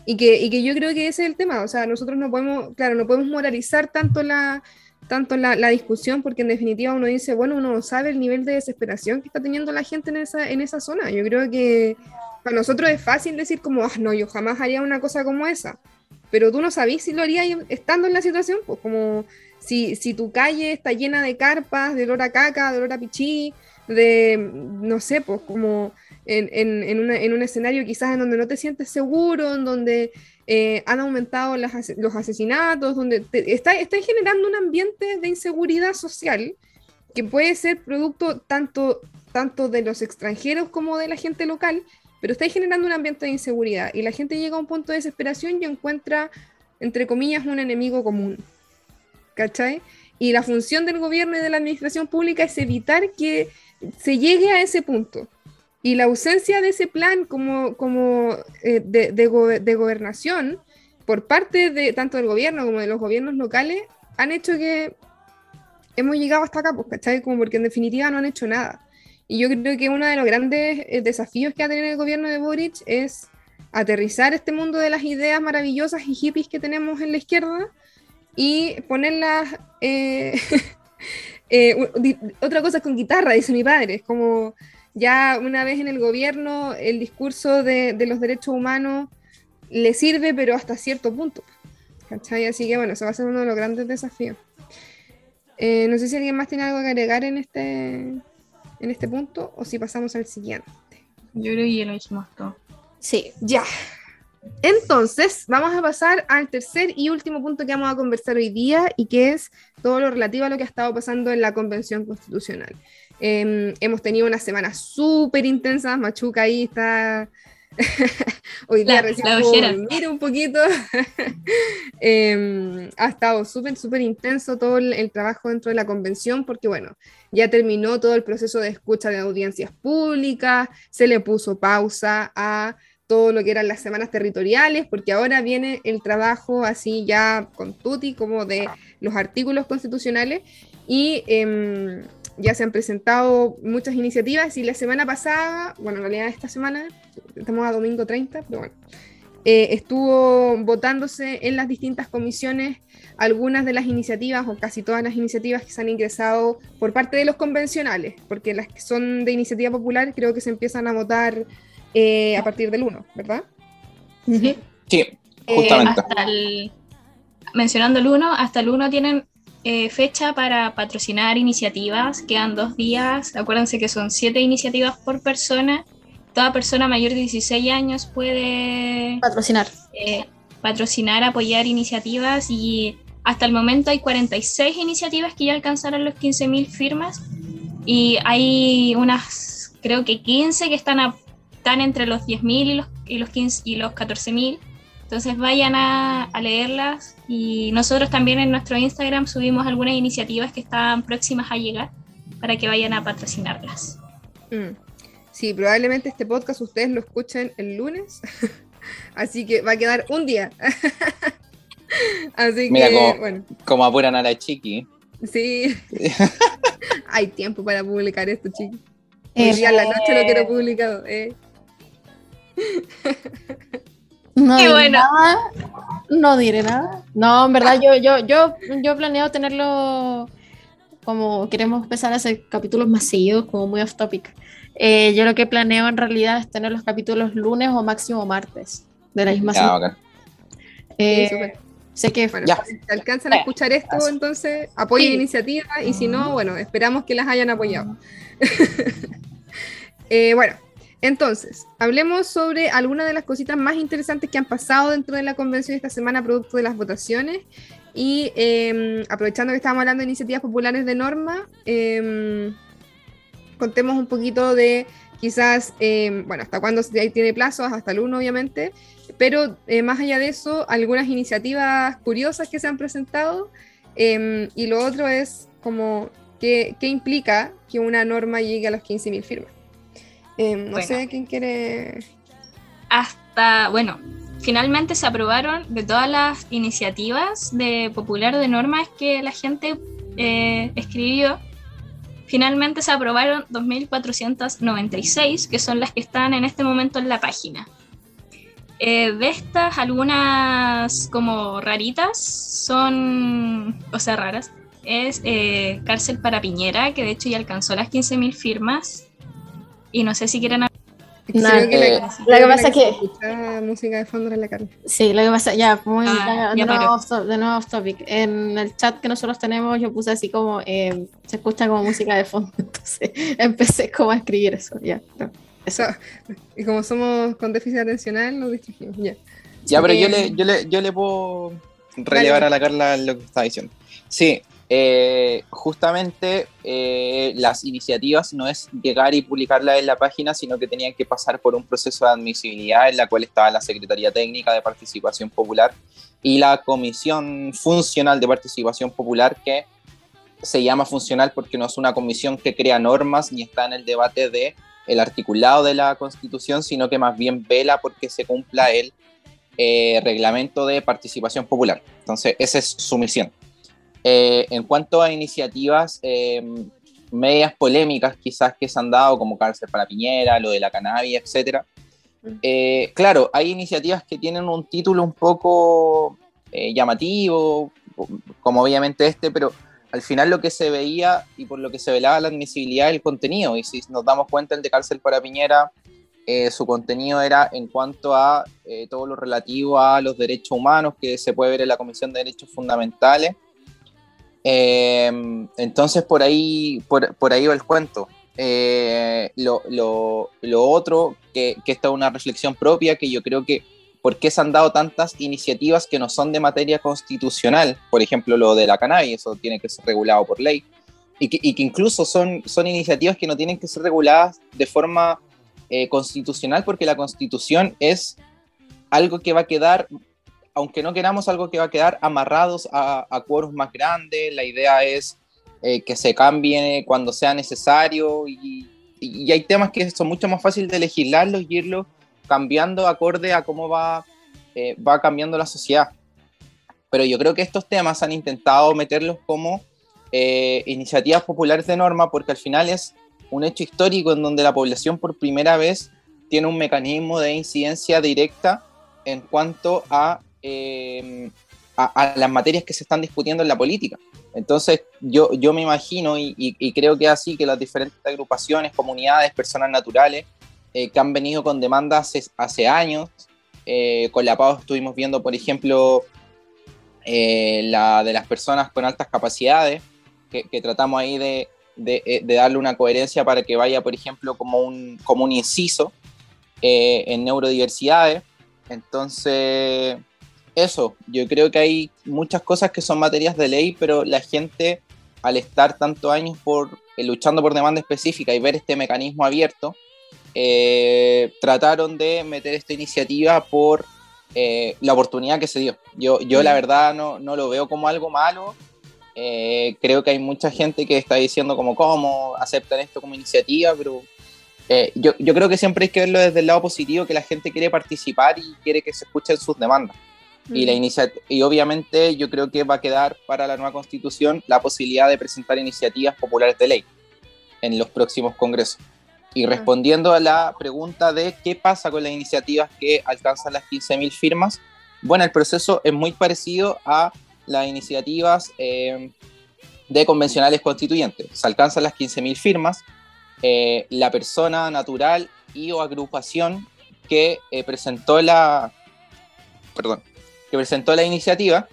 Y, que, yo creo que ese es el tema, o sea, nosotros no podemos, claro, no podemos moralizar tanto la, tanto la, discusión, porque en definitiva uno dice, bueno, uno no sabe el nivel de desesperación que está teniendo la gente en esa, en esa zona. Yo creo que para nosotros es fácil decir como, ah, no, yo jamás haría una cosa como esa, pero tú no sabes si lo harías estando en la situación, pues como si, si tu calle está llena de carpas, de olor a caca, de olor a pichí, de, no sé, pues como en, en, en, una, en un escenario quizás en donde no te sientes seguro, en donde eh, han aumentado las, los asesinatos, donde te, está, está generando un ambiente de inseguridad social que puede ser producto tanto, tanto de los extranjeros como de la gente local, pero está generando un ambiente de inseguridad y la gente llega a un punto de desesperación y encuentra, entre comillas, un enemigo común. ¿Cachai? Y la función del gobierno y de la administración pública es evitar que se llegue a ese punto. Y la ausencia de ese plan como, como eh, de, de, go de, gobernación por parte de tanto del gobierno como de los gobiernos locales han hecho que hemos llegado hasta acá, pues, ¿cachai? Como porque en definitiva no han hecho nada. Y yo creo que uno de los grandes eh, desafíos que ha tenido el gobierno de Boric es aterrizar este mundo de las ideas maravillosas y hippies que tenemos en la izquierda y ponerlas... Eh, eh, otra cosa con guitarra, dice mi padre, es como ya una vez en el gobierno el discurso de, de los derechos humanos le sirve, pero hasta cierto punto. ¿cachai? Así que bueno, eso va a ser uno de los grandes desafíos. Eh, no sé si alguien más tiene algo que agregar en este, en este punto o si pasamos al siguiente. Yo creo que ya lo hicimos todo. Sí, ya. Entonces, vamos a pasar al tercer y último punto que vamos a conversar hoy día y que es todo lo relativo a lo que ha estado pasando en la Convención Constitucional. Eh, hemos tenido una semana súper intensa, Machuca ahí está... Hoy día la, recién dormir un poquito. eh, ha estado súper, súper intenso todo el, el, trabajo dentro de la convención porque, bueno, ya terminó todo el proceso de escucha de audiencias públicas, se le puso pausa a todo lo que eran las semanas territoriales, porque ahora viene el trabajo así ya con tutti como de los artículos constitucionales y eh, ya se han presentado muchas iniciativas y la semana pasada, bueno, en realidad esta semana, estamos a domingo 30, pero bueno, eh, estuvo votándose en las distintas comisiones algunas de las iniciativas o casi todas las iniciativas que se han ingresado por parte de los convencionales, porque las que son de iniciativa popular creo que se empiezan a votar eh, a partir del 1, ¿verdad? Sí, sí justamente. Eh, hasta el, mencionando el 1, hasta el 1 tienen eh, fecha para patrocinar iniciativas, quedan dos días, acuérdense que son siete iniciativas por persona, toda persona mayor de 16 años puede patrocinar, eh, patrocinar, apoyar iniciativas. Y hasta el momento hay 46 iniciativas que ya alcanzaron los 15.000 firmas. Y hay unas, creo que 15 que están, a, están entre los 10.000 y los, y los, 15, y los 14.000 entonces vayan a, a, leerlas y nosotros también en nuestro Instagram subimos algunas iniciativas que están próximas a llegar para que vayan a patrocinarlas. Mm. Sí, probablemente este podcast ustedes lo escuchen el lunes, así que va a quedar un día. así Mira, que, como, bueno. como apuran a la chiqui. Sí, hay tiempo para publicar esto, chiqui. Hoy día en la noche lo quiero publicado. Eh. No, Qué bueno. nada, no diré nada. No, en verdad, yo, yo, yo, yo planeo tenerlo como queremos empezar a hacer capítulos más seguidos, como muy off topic. Eh, yo lo que planeo en realidad es tener los capítulos lunes o máximo martes de la misma semana. Eh, Sí. Sé que Bueno, Ya. si alcanzan a escuchar esto, entonces apoyen Sí. iniciativas y si no, bueno, esperamos que las hayan apoyado. Eh, bueno, entonces, hablemos sobre algunas de las cositas más interesantes que han pasado dentro de la convención esta semana, producto de las votaciones. Y eh, aprovechando que estábamos hablando de iniciativas populares de norma, eh, contemos un poquito de quizás, eh, bueno, hasta cuándo tiene plazos, hasta el 1 obviamente, pero eh, más allá de eso, algunas iniciativas curiosas que se han presentado. y lo otro es como qué, qué implica que una norma llegue a los 15.000 firmas. Eh, no Bueno. sé quién quiere... hasta, bueno, finalmente se aprobaron de todas las iniciativas de popular de normas que la gente eh, escribió. Finalmente se aprobaron 2.496, que son las que están en este momento en la página. Eh, de estas, algunas como raritas son, o sea, raras, es eh, Cárcel para Piñera, que de hecho ya alcanzó las 15.000 firmas. Y no sé si quieren No, Creo que la, eh, que la pasa se es que- escucha música de fondo en la carne. Sí, lo que pasa, ya, muy, Ah, ya de, nuevo off de nuevo off topic. En el chat que nosotros tenemos, yo puse así como, eh, se escucha como música de fondo, entonces empecé como a escribir eso, ya. no, eso. Y como somos con déficit atencional, nos distrajimos. Ya. Ya, pero yo Eh, le, yo, le, yo le puedo relevar a la Carla lo que está diciendo. Sí, eh, justamente eh, las iniciativas no es llegar y publicarlas en la página, sino que tenían que pasar por un proceso de admisibilidad en la cual estaba la Secretaría Técnica de Participación Popular y la Comisión Funcional de Participación Popular, que se llama funcional porque no es una comisión que crea normas ni está en el debate de el articulado de la Constitución, sino que más bien vela porque se cumpla el eh, reglamento de participación popular. Entonces, esa es su misión. Eh, en cuanto a iniciativas eh, medias polémicas quizás que se han dado, como cárcel para Piñera, lo de la cannabis, etc. Eh, claro, hay iniciativas que tienen un título un poco eh, llamativo, como obviamente este, pero al final lo que se veía y por lo que se velaba la admisibilidad del contenido, y si nos damos cuenta, el de cárcel para Piñera eh, su contenido era en cuanto a eh, todo lo relativo a los derechos humanos que se puede ver en la Comisión de Derechos Fundamentales. Eh, entonces por ahí, por, por ahí va el cuento. Eh, lo, lo, lo, otro, que, que esta es una reflexión propia, que yo creo que por qué se han dado tantas iniciativas que no son de materia constitucional, por ejemplo lo de la cannabis, eso tiene que ser regulado por ley, y que, y que incluso son, son iniciativas que no tienen que ser reguladas de forma eh, constitucional porque la constitución es algo que va a quedar, aunque no queramos, algo que va a quedar amarrados a, a más grandes. La idea es eh, que se cambie cuando sea necesario y, hay temas que son mucho más fáciles de legislarlos y irlos cambiando acorde a cómo va, eh, va cambiando la sociedad. Pero yo creo que estos temas han intentado meterlos como eh, iniciativas populares de norma porque al final es un hecho histórico en donde la población por primera vez tiene un mecanismo de incidencia directa en cuanto a, eh, a, a, las materias que se están discutiendo en la política. Entonces, yo, yo me imagino y, y, y creo que así que las diferentes agrupaciones, comunidades, personas naturales eh, que han venido con demandas hace, hace años, eh, con la PAO estuvimos viendo, por ejemplo, eh, la de las personas con altas capacidades, que, que tratamos ahí de, de, de, darle una coherencia para que vaya, por ejemplo, como un, como un inciso eh, en neurodiversidades. Entonces, eso, yo creo que hay muchas cosas que son materias de ley, pero la gente, al estar tantos años por, eh, luchando por demanda específica y ver este mecanismo abierto, eh, trataron de meter esta iniciativa por eh, la oportunidad que se dio. Yo, yo la verdad no, no lo veo como algo malo, creo que hay mucha gente que está diciendo como cómo aceptan esto como iniciativa, pero yo, yo, creo que siempre hay que verlo desde el lado positivo, que la gente quiere participar y quiere que se escuchen sus demandas. Mm. Y, la y obviamente yo creo que va a quedar para la nueva constitución la posibilidad de presentar iniciativas populares de ley en los próximos congresos. Y respondiendo a la pregunta de qué pasa con las iniciativas que alcanzan las 15.000 firmas, bueno, el proceso es muy parecido a las iniciativas eh, de convencionales constituyentes. Se alcanzan las 15.000 firmas, eh, la persona natural y o agrupación que eh, presentó la perdón, que presentó la iniciativa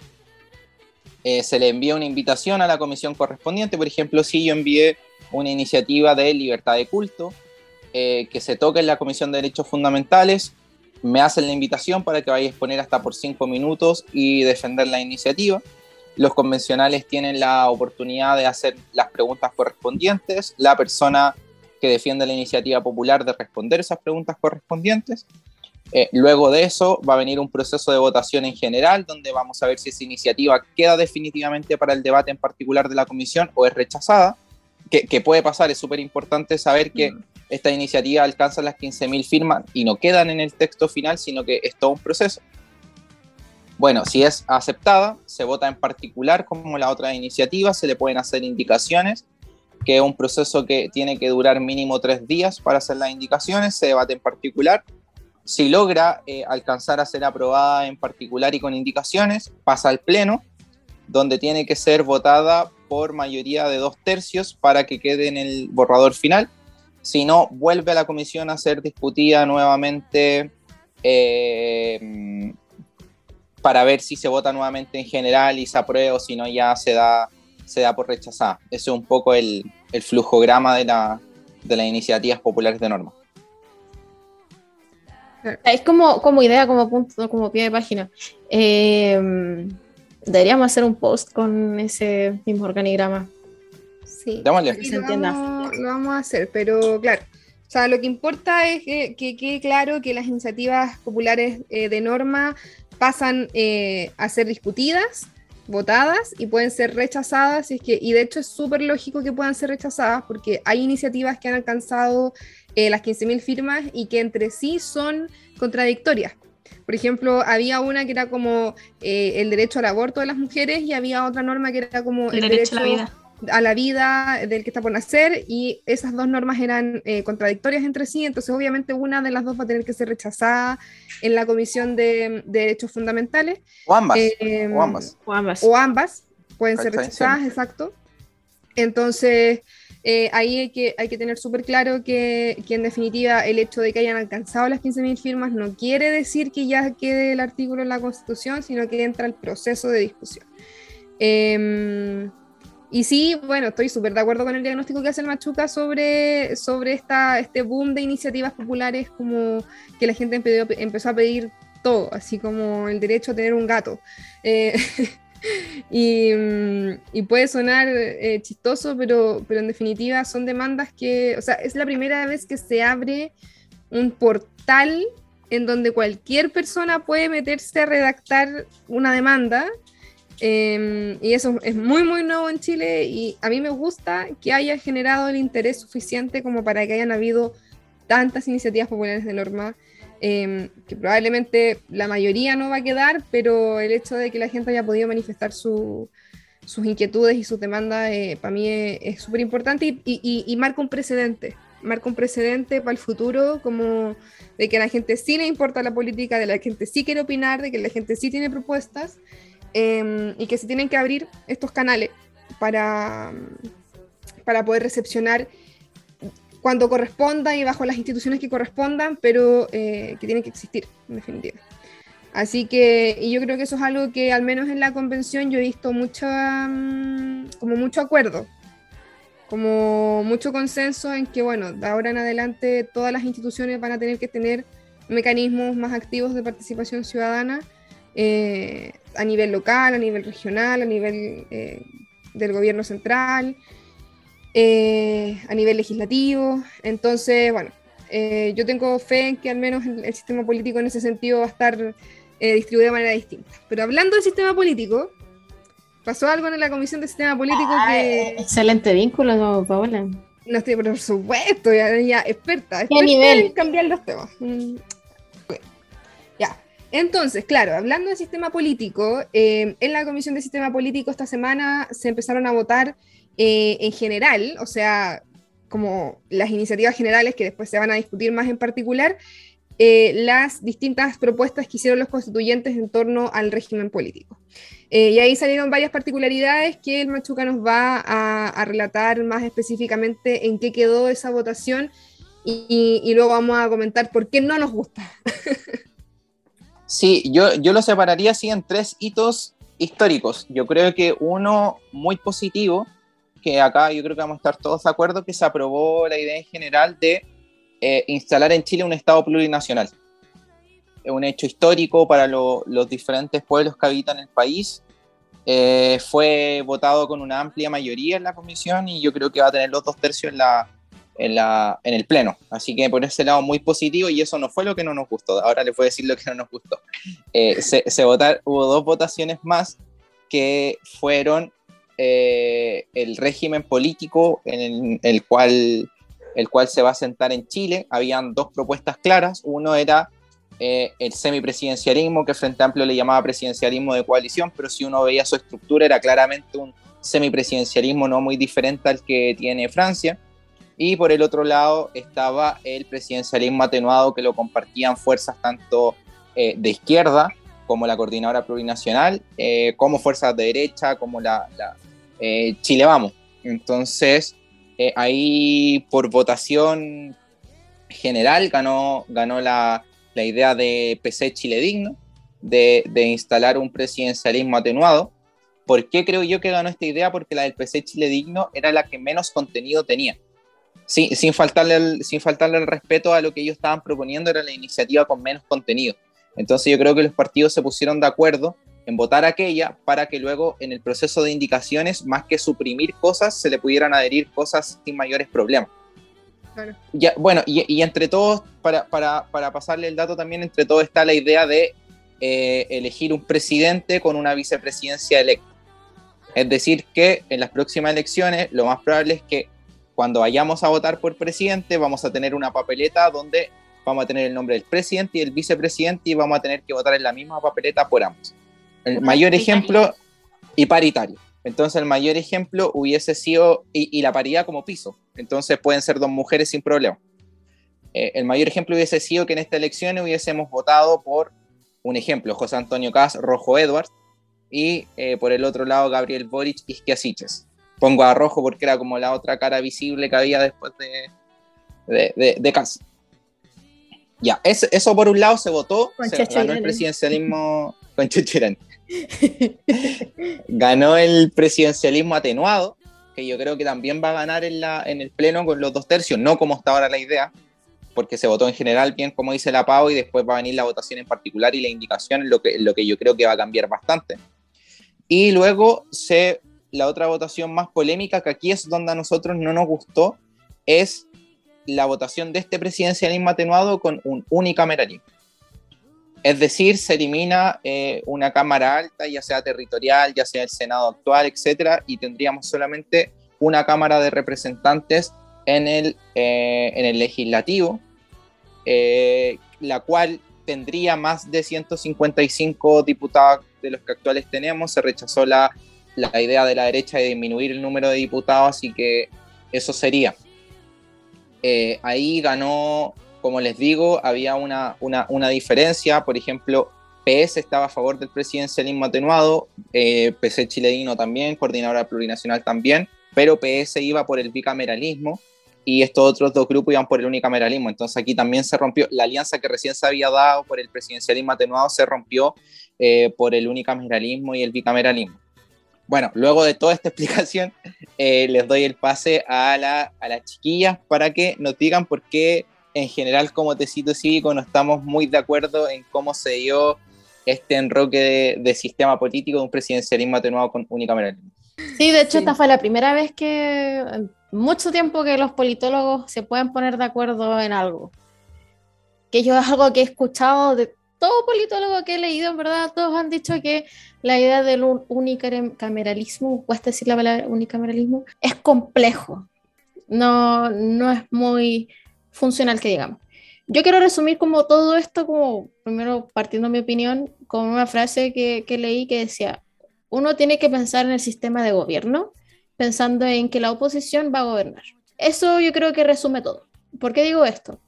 eh, se le envía una invitación a la comisión correspondiente. Por ejemplo, si yo envié una iniciativa de libertad de culto eh, que se toque en la Comisión de Derechos Fundamentales, me hacen la invitación para que vaya a exponer hasta por cinco minutos y defender la iniciativa. Los convencionales tienen la oportunidad de hacer las preguntas correspondientes, la persona que defiende la iniciativa popular de responder esas preguntas correspondientes. Eh, luego de eso va a venir un proceso de votación en general, donde vamos a ver si esa iniciativa queda definitivamente para el debate en particular de la comisión o es rechazada. Que, puede pasar, es súper importante saber que mm. esta iniciativa alcanza las 15.000 firmas y no quedan en el texto final, sino que es todo un proceso. Bueno, si es aceptada, se vota en particular como la otra iniciativa, se le pueden hacer indicaciones, que es un proceso que tiene que durar mínimo tres días para hacer las indicaciones, se debate en particular. Si logra eh, alcanzar a ser aprobada en particular y con indicaciones, pasa al Pleno, donde tiene que ser votada por mayoría de dos tercios para que quede en el borrador final. Si no, vuelve a la comisión a ser discutida nuevamente eh, para ver si se vota nuevamente en general y se aprueba o si no ya se da, se da por rechazada. Ese es un poco el, el flujograma de, la, de las iniciativas populares de norma. Es como, como idea, como punto, como pie de página. Eh, deberíamos hacer un post con ese mismo organigrama. Sí, Lo, vamos, a hacer, pero claro, o sea, lo que importa es que quede claro que las iniciativas populares eh, de norma pasan eh, a ser discutidas, votadas y pueden ser rechazadas. Y, es que, y de hecho es súper lógico que puedan ser rechazadas porque hay iniciativas que han alcanzado eh, las 15.000 firmas y que entre sí son contradictorias. Por ejemplo, había una que era como eh, el derecho al aborto de las mujeres y había otra norma que era como el, derecho, a la vida a la vida del que está por nacer y esas dos normas eran eh, contradictorias entre sí, entonces obviamente una de las dos va a tener que ser rechazada en la Comisión de, Derechos Fundamentales. O ambas. o ambas. O ambas. pueden ser rechazadas, exacto. Entonces, eh, ahí hay que, hay que tener súper claro que, que, en definitiva el hecho de que hayan alcanzado las 15.000 firmas no quiere decir que ya quede el artículo en la Constitución, sino que entra el proceso de discusión. Eh, y sí, bueno, estoy súper de acuerdo con el diagnóstico que hace el Machuca sobre, sobre esta, este boom de iniciativas populares, como que la gente empezó, a pedir todo, así como el derecho a tener un gato. Eh, y, puede sonar eh, chistoso, pero, pero en definitiva son demandas que, o sea, es la primera vez que se abre un portal en donde cualquier persona puede meterse a redactar una demanda. Em, y eso es muy, muy nuevo en Chile y a mí me gusta que haya generado el interés suficiente como para que hayan habido tantas iniciativas populares de norma, em, que probablemente la mayoría no va a quedar, pero el hecho de que la gente haya podido manifestar sus inquietudes y sus demandas eh, para mí es súper importante y, y, marca un precedente, marca un precedente para el futuro como de que a la gente sí le importa la política, de la gente sí quiere opinar, de que la gente sí tiene propuestas Em, y que se tienen que abrir estos canales para, para poder recepcionar cuando corresponda y bajo las instituciones que correspondan, pero eh, que tienen que existir, en definitiva. Así que y yo creo que eso es algo que al menos en la convención yo he visto mucho, mm, como mucho acuerdo, como mucho consenso en que, bueno, de ahora en adelante todas las instituciones van a tener que tener mecanismos más activos de participación ciudadana eh, a nivel local, a nivel regional, a nivel eh, del gobierno central, eh, a nivel legislativo. Entonces, bueno, yo tengo fe en que al menos el, sistema político en ese sentido va a estar distribuido de manera distinta. Pero hablando del sistema político, pasó algo en la Comisión de Sistema Político que... Excelente vínculo, Paola. No estoy, por supuesto, ya, ya experta, experta nivel? en cambiar los temas. Mm, ya, entonces, claro, hablando del sistema político, eh, en la Comisión de Sistema Político esta semana se empezaron a votar eh, en general, o sea, como las iniciativas generales que después se van a discutir más en particular, eh, las distintas propuestas que hicieron los constituyentes en torno al régimen político. y ahí salieron varias particularidades que el Machuca nos va a, relatar más específicamente en qué quedó esa votación y, y luego vamos a comentar por qué no nos gusta. Sí, yo, yo lo separaría así en tres hitos históricos. Yo creo que uno muy positivo, que acá yo creo que vamos a estar todos de acuerdo, que se aprobó la idea en general de eh, instalar en Chile un Estado plurinacional. Es un hecho histórico para los diferentes pueblos que habitan el país. Eh, fue votado con una amplia mayoría en la comisión y yo creo que va a tener los dos tercios en, la, en, la, en el Pleno. Así que por ese lado muy positivo y eso no fue lo que no nos gustó. Ahora les voy a decir lo que no nos gustó. Eh, se, se votar, hubo dos votaciones más que fueron el régimen político en el, cual el cual se va a sentar en Chile. Habían dos propuestas claras. Uno era eh, el semipresidencialismo, que Frente Amplio le llamaba presidencialismo de coalición, pero si uno veía su estructura era claramente un semipresidencialismo no muy diferente al que tiene Francia. Y por el otro lado estaba el presidencialismo atenuado que lo compartían fuerzas tanto eh, de izquierda como la Coordinadora Plurinacional, eh, como fuerzas de derecha, como la, la Chile Vamos. Entonces, eh, ahí por votación general ganó, ganó la, la idea de PC Chile Digno, de, instalar un presidencialismo atenuado. ¿Por qué creo yo que ganó esta idea? Porque la del PC Chile Digno era la que menos contenido tenía. Sí, sin, faltarle sin faltarle el respeto a lo que ellos estaban proponiendo, era la iniciativa con menos contenido. Entonces yo creo que los partidos se pusieron de acuerdo en votar aquella para que luego en el proceso de indicaciones, más que suprimir cosas, se le pudieran adherir cosas sin mayores problemas. Ya, bueno, y, entre todos, para, para, para, pasarle el dato también, entre todos está la idea de eh, elegir un presidente con una vicepresidencia electa. Es decir, que en las próximas elecciones lo más probable es que cuando vayamos a votar por presidente vamos a tener una papeleta donde vamos a tener el nombre del presidente y el vicepresidente y vamos a tener que votar en la misma papeleta por ambos. El mayor ejemplo, y paritario. Entonces, el mayor ejemplo hubiese sido, y, la paridad como piso. Entonces, pueden ser dos mujeres sin problema. Eh, el mayor ejemplo hubiese sido que en esta elección hubiésemos votado por, un ejemplo, José Antonio Cas, Rojo Edwards, y eh, por el otro lado, Gabriel Boric, Isquiasiches. Pongo a Rojo porque era como la otra cara visible que había después de, de, de, de Cas. Ya, eso, eso, por un lado se votó, se ganó el presidencialismo con. Ganó el presidencialismo atenuado, que yo creo que también va a ganar en, la, en el Pleno con los dos tercios, no como está ahora la idea, porque se votó en general bien, como dice la PAO, y después va a venir la votación en particular y la indicación, lo que, lo que yo creo que va a cambiar bastante. Y luego se, la otra votación más polémica, que aquí es donde a nosotros no nos gustó, es la votación de este presidencialismo atenuado con un unicameralismo. Es decir, se elimina eh, una Cámara Alta, ya sea territorial, ya sea el Senado actual, etcétera, y tendríamos solamente una Cámara de Representantes en el, eh, en el legislativo, eh, la cual tendría más de 155 diputados de los que actuales tenemos. Se rechazó la, la idea de la derecha de disminuir el número de diputados, así que eso sería. ahí ganó como les digo, había una, una, diferencia, por ejemplo, PS estaba a favor del presidencialismo atenuado, eh, PC chileno también, coordinadora plurinacional también, pero PS iba por el bicameralismo y estos otros dos grupos iban por el unicameralismo. Entonces aquí también se rompió la alianza que recién se había dado por el presidencialismo atenuado, se rompió eh, por el unicameralismo y el bicameralismo. Bueno, luego de toda esta explicación, eh, les doy el pase a, la, a las chiquillas para que nos digan por qué en general como tecito cívico no estamos muy de acuerdo en cómo se dio este enroque de, sistema político de un presidencialismo atenuado con unicameralismo. Sí, de hecho esta fue la primera vez que mucho tiempo que los politólogos se pueden poner de acuerdo en algo. Que yo es algo que he escuchado de todo politólogo que he leído, en verdad, todos han dicho que la idea del unicameralismo, cuesta decir la palabra unicameralismo, es complejo. No, no es muy funcional que digamos. Yo quiero resumir como todo esto, como primero partiendo mi opinión, con una frase que, que leí que decía, uno tiene que pensar en el sistema de gobierno pensando en que la oposición va a gobernar. Eso yo creo que resume todo. ¿Por qué digo esto?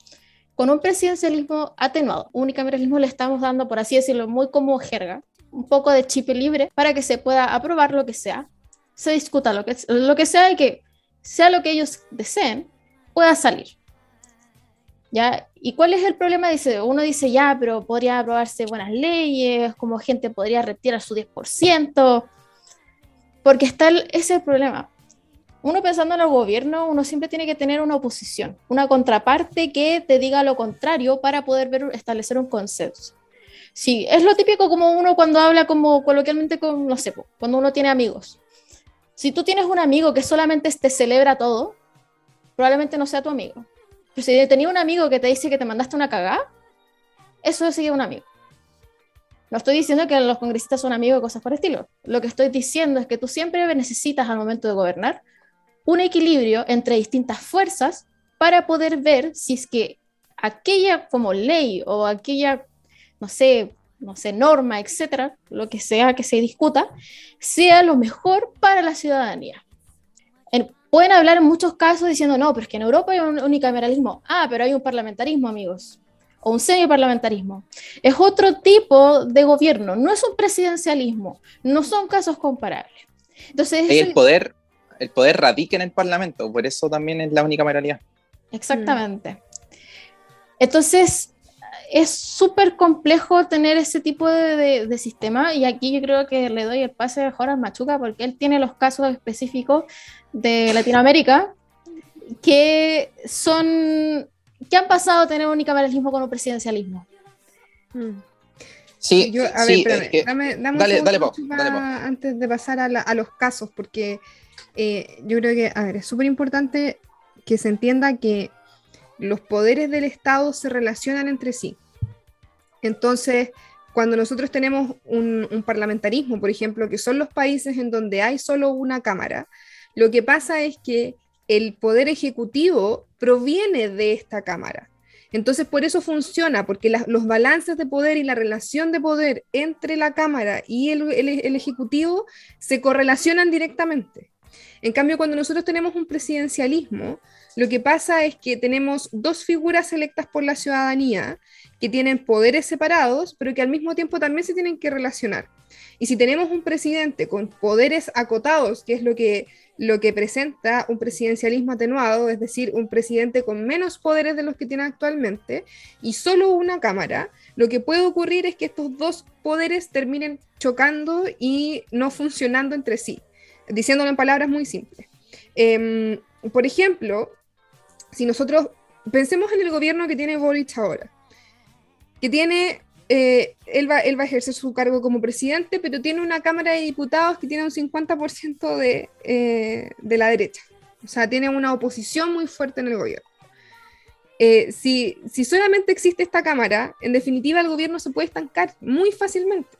Con un presidencialismo atenuado, unicameralismo le estamos dando, por así decirlo, muy como jerga, un poco de chip libre para que se pueda aprobar lo que sea, se discuta lo que, lo que sea y que sea lo que ellos deseen, pueda salir. ¿Y cuál es el problema? Dice, uno dice, ya, pero podría aprobarse buenas leyes, como gente podría retirar su 10%, porque está ese es el problema. Uno pensando en el gobierno, uno siempre tiene que tener una oposición, una contraparte que te diga lo contrario para poder ver, establecer un consenso. Sí, es lo típico como uno cuando habla como coloquialmente con, no sé, cuando uno tiene amigos. Si tú tienes un amigo que solamente te celebra todo, probablemente no sea tu amigo. Pero si tenía un amigo que te dice que te mandaste una cagada, eso sigue un amigo. No estoy diciendo que los congresistas son amigos o cosas por el estilo. Lo que estoy diciendo es que tú siempre necesitas al momento de gobernar un equilibrio entre distintas fuerzas para poder ver si es que aquella como ley o aquella, no sé, no sé, norma, etcétera, lo que sea que se discuta, sea lo mejor para la ciudadanía. Pueden hablar en muchos casos diciendo, no, pero es que en Europa hay un unicameralismo. Ah, pero hay un parlamentarismo, amigos o un semiparlamentarismo. Es otro tipo de gobierno, no es un presidencialismo, no son casos comparables. Entonces, el, poder, el poder radica en el Parlamento, por eso también es la única mayoría. Exactamente. Entonces, es súper complejo tener ese tipo de, sistema y aquí yo creo que le doy el pase a Joran Machuca porque él tiene los casos específicos de Latinoamérica que son ¿Qué han pasado a tener un unicameralismo con un presidencialismo? Hmm. Sí, Yo, a ver, espérame, dame, dame dale, dale, antes de pasar a, los casos, porque eh, yo creo que, a ver, es súper importante que se entienda que los poderes del Estado se relacionan entre sí. Entonces, cuando nosotros tenemos un, parlamentarismo, por ejemplo, que son los países en donde hay solo una cámara, lo que pasa es que el poder ejecutivo proviene de esta Cámara. Entonces, por eso funciona, porque los balances de poder y la relación de poder entre la Cámara y el, Ejecutivo se correlacionan directamente. En cambio, cuando nosotros tenemos un presidencialismo, lo que pasa es que tenemos dos figuras electas por la ciudadanía que tienen poderes separados, pero que al mismo tiempo también se tienen que relacionar. Y si tenemos un presidente con poderes acotados, que es lo que lo que presenta un presidencialismo atenuado, es decir, un presidente con menos poderes de los que tiene actualmente y solo una Cámara, lo que puede ocurrir es que estos dos poderes terminen chocando y no funcionando entre sí, diciéndolo en palabras muy simples. Em, por ejemplo, si nosotros pensemos en el gobierno que tiene Boric ahora, que tiene eh, él, va, él va a ejercer su cargo como presidente, pero tiene una Cámara de Diputados que tiene un 50% de, eh, de la derecha. O sea, tiene una oposición muy fuerte en el gobierno. Eh, si, si solamente existe esta Cámara, en definitiva el gobierno se puede estancar muy fácilmente,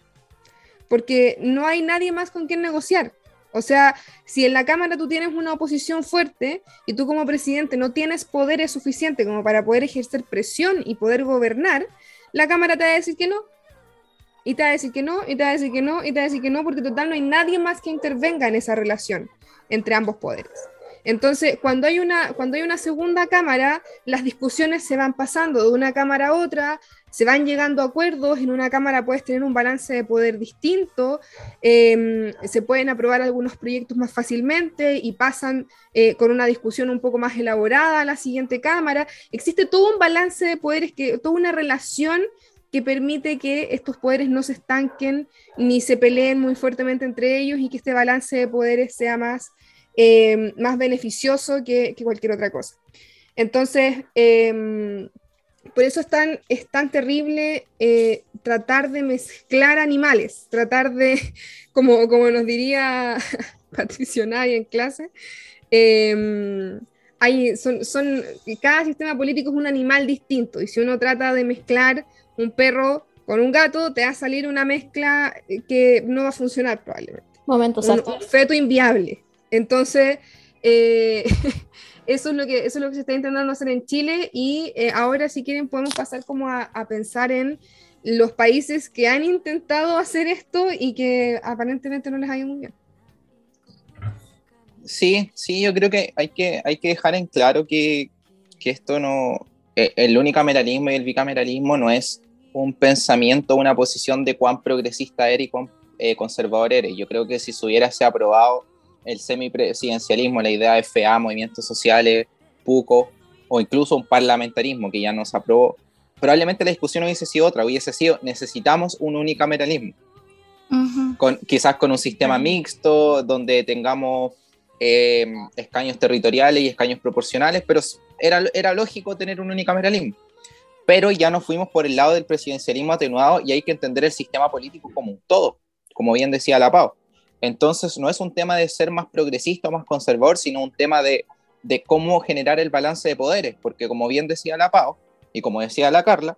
porque no hay nadie más con quien negociar. O sea, si en la Cámara tú tienes una oposición fuerte y tú como presidente no tienes poderes suficientes como para poder ejercer presión y poder gobernar, la cámara te va a decir que no. Y te va a decir que no, y te va a decir que no, y te va a decir que no, porque total no hay nadie más que intervenga en esa relación entre ambos poderes. Entonces, cuando hay, una, cuando hay una segunda cámara, las discusiones se van pasando de una cámara a otra, se van llegando a acuerdos, en una cámara puedes tener un balance de poder distinto, em, se pueden aprobar algunos proyectos más fácilmente y pasan eh, con una discusión un poco más elaborada a la siguiente cámara. Existe todo un balance de poderes, que, toda una relación que permite que estos poderes no se estanquen ni se peleen muy fuertemente entre ellos y que este balance de poderes sea más Em, más beneficioso que, cualquier otra cosa. Entonces, em, por eso es tan, es tan terrible eh, tratar de mezclar animales, tratar de, como, como nos diría Patricio Nay en clase, em, hay, son, son, cada sistema político es un animal distinto y si uno trata de mezclar un perro con un gato, te va a salir una mezcla que no va a funcionar probablemente. Momentos un, un feto inviable. Entonces, eh, eso, es lo que, eso es lo que se está intentando hacer en Chile y eh, ahora si quieren podemos pasar como a, pensar en los países que han intentado hacer esto y que aparentemente no les ha ido muy bien. Sí, sí, yo creo que hay que, hay que dejar en claro que, que esto no, eh, el unicameralismo y el bicameralismo no es un pensamiento, una posición de cuán progresista eres y cuán conservador eres. Yo creo que si se hubiera aprobado el semipresidencialismo, la idea de FA, movimientos sociales, PUCO, o incluso un parlamentarismo que ya no se aprobó, probablemente la discusión hubiese sido otra, hubiese sido necesitamos un unicameralismo, con, quizás con un sistema mixto donde tengamos eh, escaños territoriales y escaños proporcionales, pero era, era lógico tener un unicameralismo. Pero ya nos fuimos por el lado del presidencialismo atenuado y hay que entender el sistema político como un todo, como bien decía la Pau. Entonces no es un tema de ser más progresista o más conservador, sino un tema de, cómo generar el balance de poderes, porque como bien decía la Pau y como decía la Carla,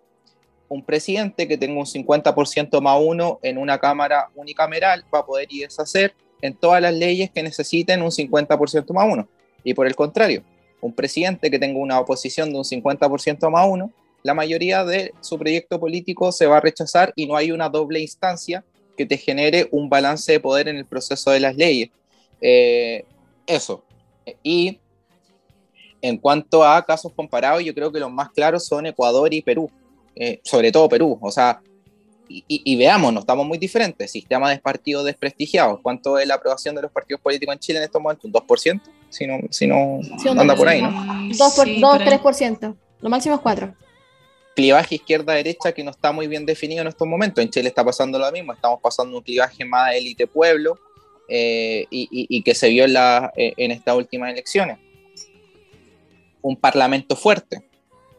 un presidente que tenga un 50% más uno en una cámara unicameral va a poder a deshacer en todas las leyes que necesiten un 50% más uno. Y por el contrario, un presidente que tenga una oposición de un 50% más uno, la mayoría de su proyecto político se va a rechazar y no hay una doble instancia que te genere un balance de poder en el proceso de las leyes. Eh, eso. Y en cuanto a casos comparados, yo creo que los más claros son Ecuador y Perú, eh, sobre todo Perú. O sea, y, veamos, no estamos muy diferentes. Sistema de partidos desprestigiados. ¿Cuánto es la aprobación de los partidos políticos en Chile en estos momentos? ¿Un 2%? Si no, si no anda por ahí, ¿no? 2, 3%. Lo máximo es 4. Clivaje izquierda-derecha que no está muy bien definido en estos momentos. En Chile está pasando lo mismo. Estamos pasando un clivaje más élite-pueblo eh, y, que se vio en, la, eh, en estas últimas elecciones. Un parlamento fuerte.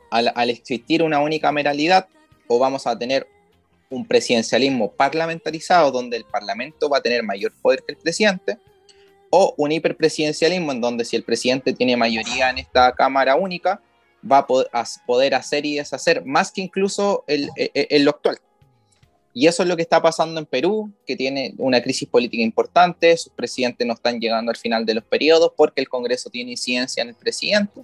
Al, al existir una unicameralidad, o vamos a tener un presidencialismo parlamentarizado donde el parlamento va a tener mayor poder que el presidente, o un hiperpresidencialismo en donde si el presidente tiene mayoría en esta Cámara única, va a poder hacer y deshacer más que incluso el, el, lo actual. Y eso es lo que está pasando en Perú, que tiene una crisis política importante, sus presidentes no están llegando al final de los periodos porque el Congreso tiene incidencia en el presidente.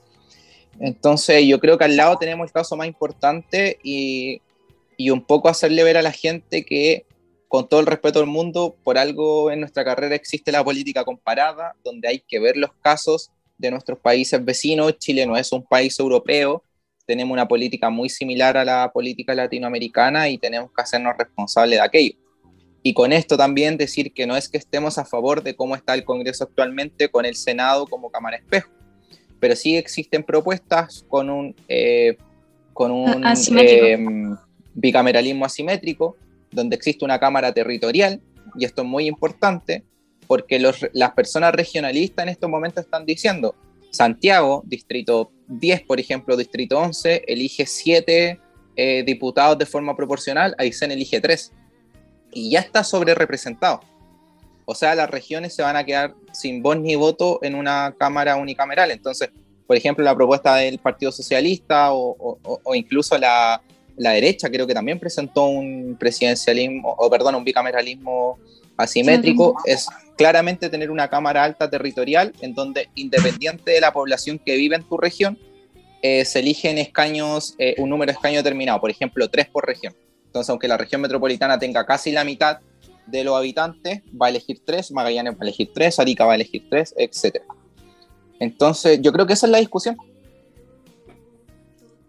Entonces yo creo que al lado tenemos el caso más importante y y un poco hacerle ver a la gente que, con todo el respeto del mundo, por algo en nuestra carrera existe la política comparada, donde hay que ver los casos de nuestros países vecinos. Chile no es un país europeo, tenemos una política muy similar a la política latinoamericana y tenemos que hacernos responsables de aquello. Y con esto también decir que no es que estemos a favor de cómo está el Congreso actualmente con el Senado como cámara espejo, pero sí existen propuestas con un, eh, con un bicameralismo asimétrico, donde existe una cámara territorial, y esto es muy importante, porque las personas regionalistas en estos momentos están diciendo, Santiago, distrito 10, por ejemplo, distrito 11, elige 7 eh, diputados de forma proporcional, Aysén elige 3, y ya está sobre representado. O sea, las regiones se van a quedar sin voz ni voto en una cámara unicameral. Entonces, por ejemplo, la propuesta del Partido Socialista o incluso la, la derecha creo que también presentó un presidencialismo, o perdón, un bicameralismo asimétrico, es claramente tener una Cámara Alta territorial en donde, independiente de la población que vive en tu región, eh, se eligen escaños, eh, un número de escaños determinado, por ejemplo, tres por región. Entonces, aunque la región metropolitana tenga casi la mitad de los habitantes, va a elegir tres, Magallanes va a elegir tres, Arica va a elegir tres, etc. Entonces, yo creo que esa es la discusión.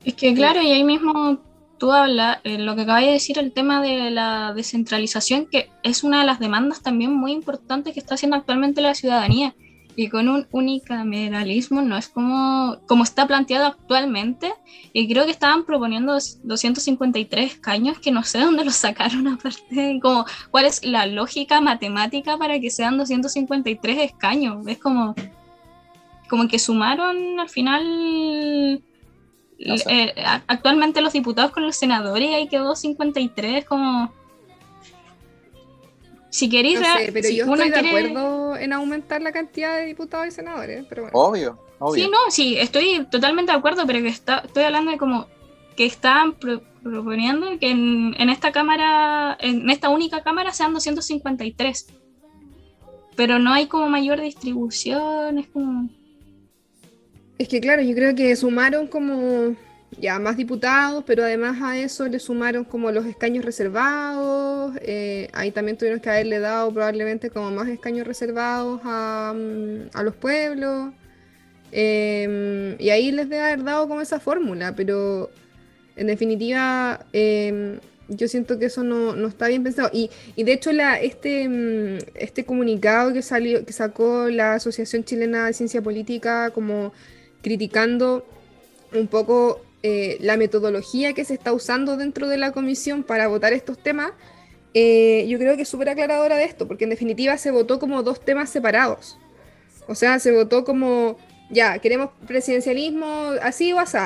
Es que claro, y ahí mismo tú hablas, eh, lo que acabas de decir, el tema de la descentralización, que es una de las demandas también muy importantes que está haciendo actualmente la ciudadanía. Y con un unicameralismo no es como, como está planteado actualmente. Y creo que estaban proponiendo 253 escaños que no sé dónde los sacaron aparte. Como, ¿Cuál es la lógica matemática para que sean 253 escaños? Es como, como que sumaron al final eh, actualmente los diputados con los senadores ahí quedó 53 como si queréis no sé, pero yo estoy de acuerdo en aumentar la cantidad de diputados y senadores pero obvio, obvio. Sí no sí estoy totalmente de acuerdo pero que está, estoy hablando de como que están proponiendo que en, en, esta cámara en esta única cámara sean 253 pero no hay como mayor distribución es como es que claro, yo creo que sumaron como ya más diputados, pero además a eso le sumaron como los escaños reservados. Eh, ahí también tuvieron que haberle dado probablemente como más escaños reservados a, mm, los pueblos. Em, y ahí les debe haber dado como esa fórmula, pero en definitiva em, yo siento que eso no, está bien pensado. Y, de hecho la, este, mm, este comunicado que, salió, que sacó la Asociación Chilena de Ciencia Política como criticando un poco eh, la metodología que se está usando dentro de la comisión para votar estos temas, eh, yo creo que es súper aclaradora de esto, porque en definitiva se votó como dos temas separados. O sea, se votó como, ya, queremos presidencialismo así o así,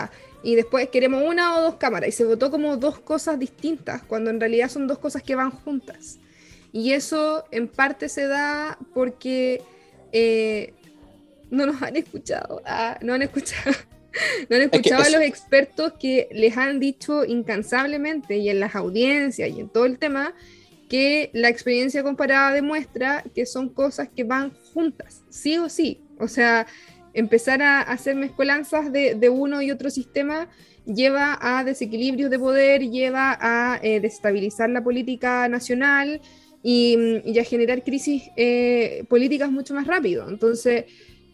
y después queremos una o dos cámaras, y se votó como dos cosas distintas, cuando en realidad son dos cosas que van juntas. Y eso en parte se da porque eh, no nos han escuchado, ah, no han escuchado. No han escuchado a los expertos que les han dicho incansablemente y en las audiencias y en todo el tema que la experiencia comparada demuestra que son cosas que van juntas, sí o sí. O sea, empezar a hacer mezcolanzas de, de uno y otro sistema lleva a desequilibrios de poder, lleva a eh, desestabilizar la política nacional y, y a generar crisis eh, políticas mucho más rápido. Entonces,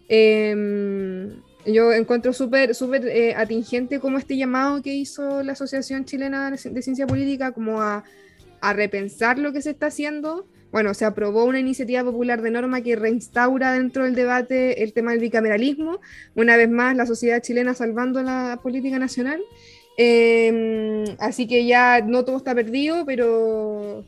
eh, yo encuentro súper súper eh, atingente como este llamado que hizo la Asociación Chilena de Ciencia Política como a, a, repensar lo que se está haciendo. Bueno, se aprobó una iniciativa popular de norma que reinstaura dentro del debate el tema del bicameralismo. Una vez más, la sociedad chilena salvando la política nacional. Eh, así que ya no todo está perdido, pero,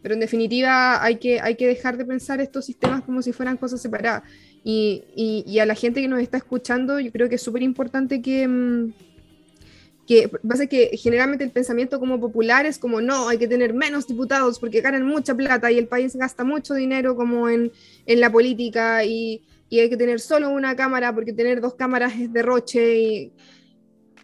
pero en definitiva hay que, hay que dejar de pensar estos sistemas como si fueran cosas separadas. Y, y, a la gente que nos está escuchando, yo creo que es súper importante que, mm, que pasa que generalmente el pensamiento como popular es como no, hay que tener menos diputados porque ganan mucha plata y el país gasta mucho dinero como en, en la política y, y, hay que tener solo una cámara porque tener dos cámaras es derroche y,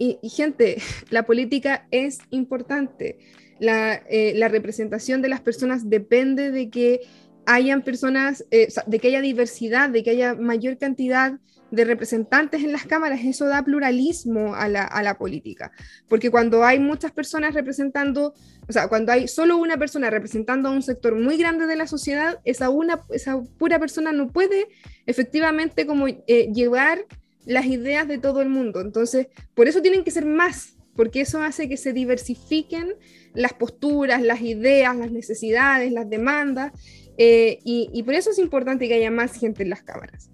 y gente, la política es importante. La, eh, la representación de las personas depende de que hayan personas, eh, de que haya diversidad, de que haya mayor cantidad de representantes en las cámaras, eso da pluralismo a la, a la, política. Porque cuando hay muchas personas representando, o sea, cuando hay solo una persona representando a un sector muy grande de la sociedad, esa, una, esa pura persona no puede efectivamente como eh, llevar las ideas de todo el mundo. Entonces, por eso tienen que ser más, porque eso hace que se diversifiquen las posturas, las ideas, las necesidades, las demandas, eh, y, por eso es importante que haya más gente en las cámaras.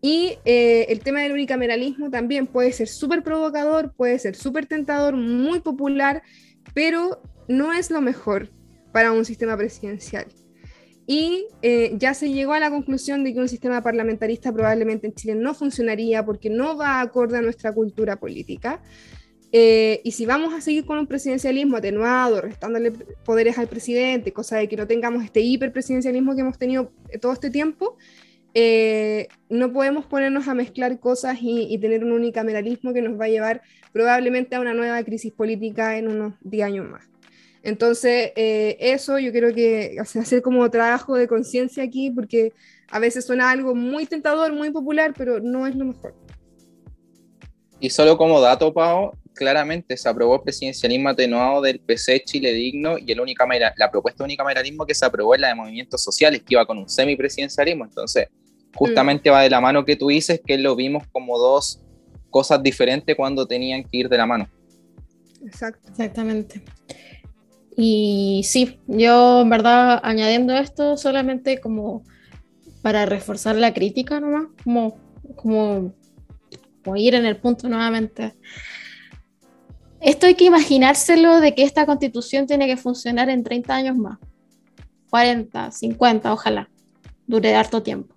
Y eh, el tema del unicameralismo también puede ser súper provocador, puede ser súper tentador, muy popular, pero no es lo mejor para un sistema presidencial. Y eh, ya se llegó a la conclusión de que un sistema parlamentarista probablemente en Chile no funcionaría porque no va acorde a nuestra cultura política. Eh, y si vamos a seguir con un presidencialismo atenuado, restándole poderes al presidente, cosa de que no tengamos este hiperpresidencialismo que hemos tenido todo este tiempo, eh, no podemos ponernos a mezclar cosas y, tener un unicameralismo que nos va a llevar probablemente a una nueva crisis política en unos 10 años más. Entonces, eh, eso yo creo que hacer como trabajo de conciencia aquí, porque a veces suena algo muy tentador, muy popular, pero no es lo mejor. Y solo como dato, Pau, claramente se aprobó el presidencialismo atenuado del PC Chile Digno y el la propuesta de unicameralismo que se aprobó es la de movimientos sociales, que iba con un semipresidencialismo. Entonces, justamente mm. va de la mano que tú dices, que lo vimos como dos cosas diferentes cuando tenían que ir de la mano. Exacto. Exactamente. Y sí, yo en verdad añadiendo esto solamente como para reforzar la crítica nomás, como, como, como ir en el punto nuevamente esto hay que imaginárselo de que esta constitución tiene que funcionar en 30 años más. 40, 50, ojalá. Dure harto tiempo.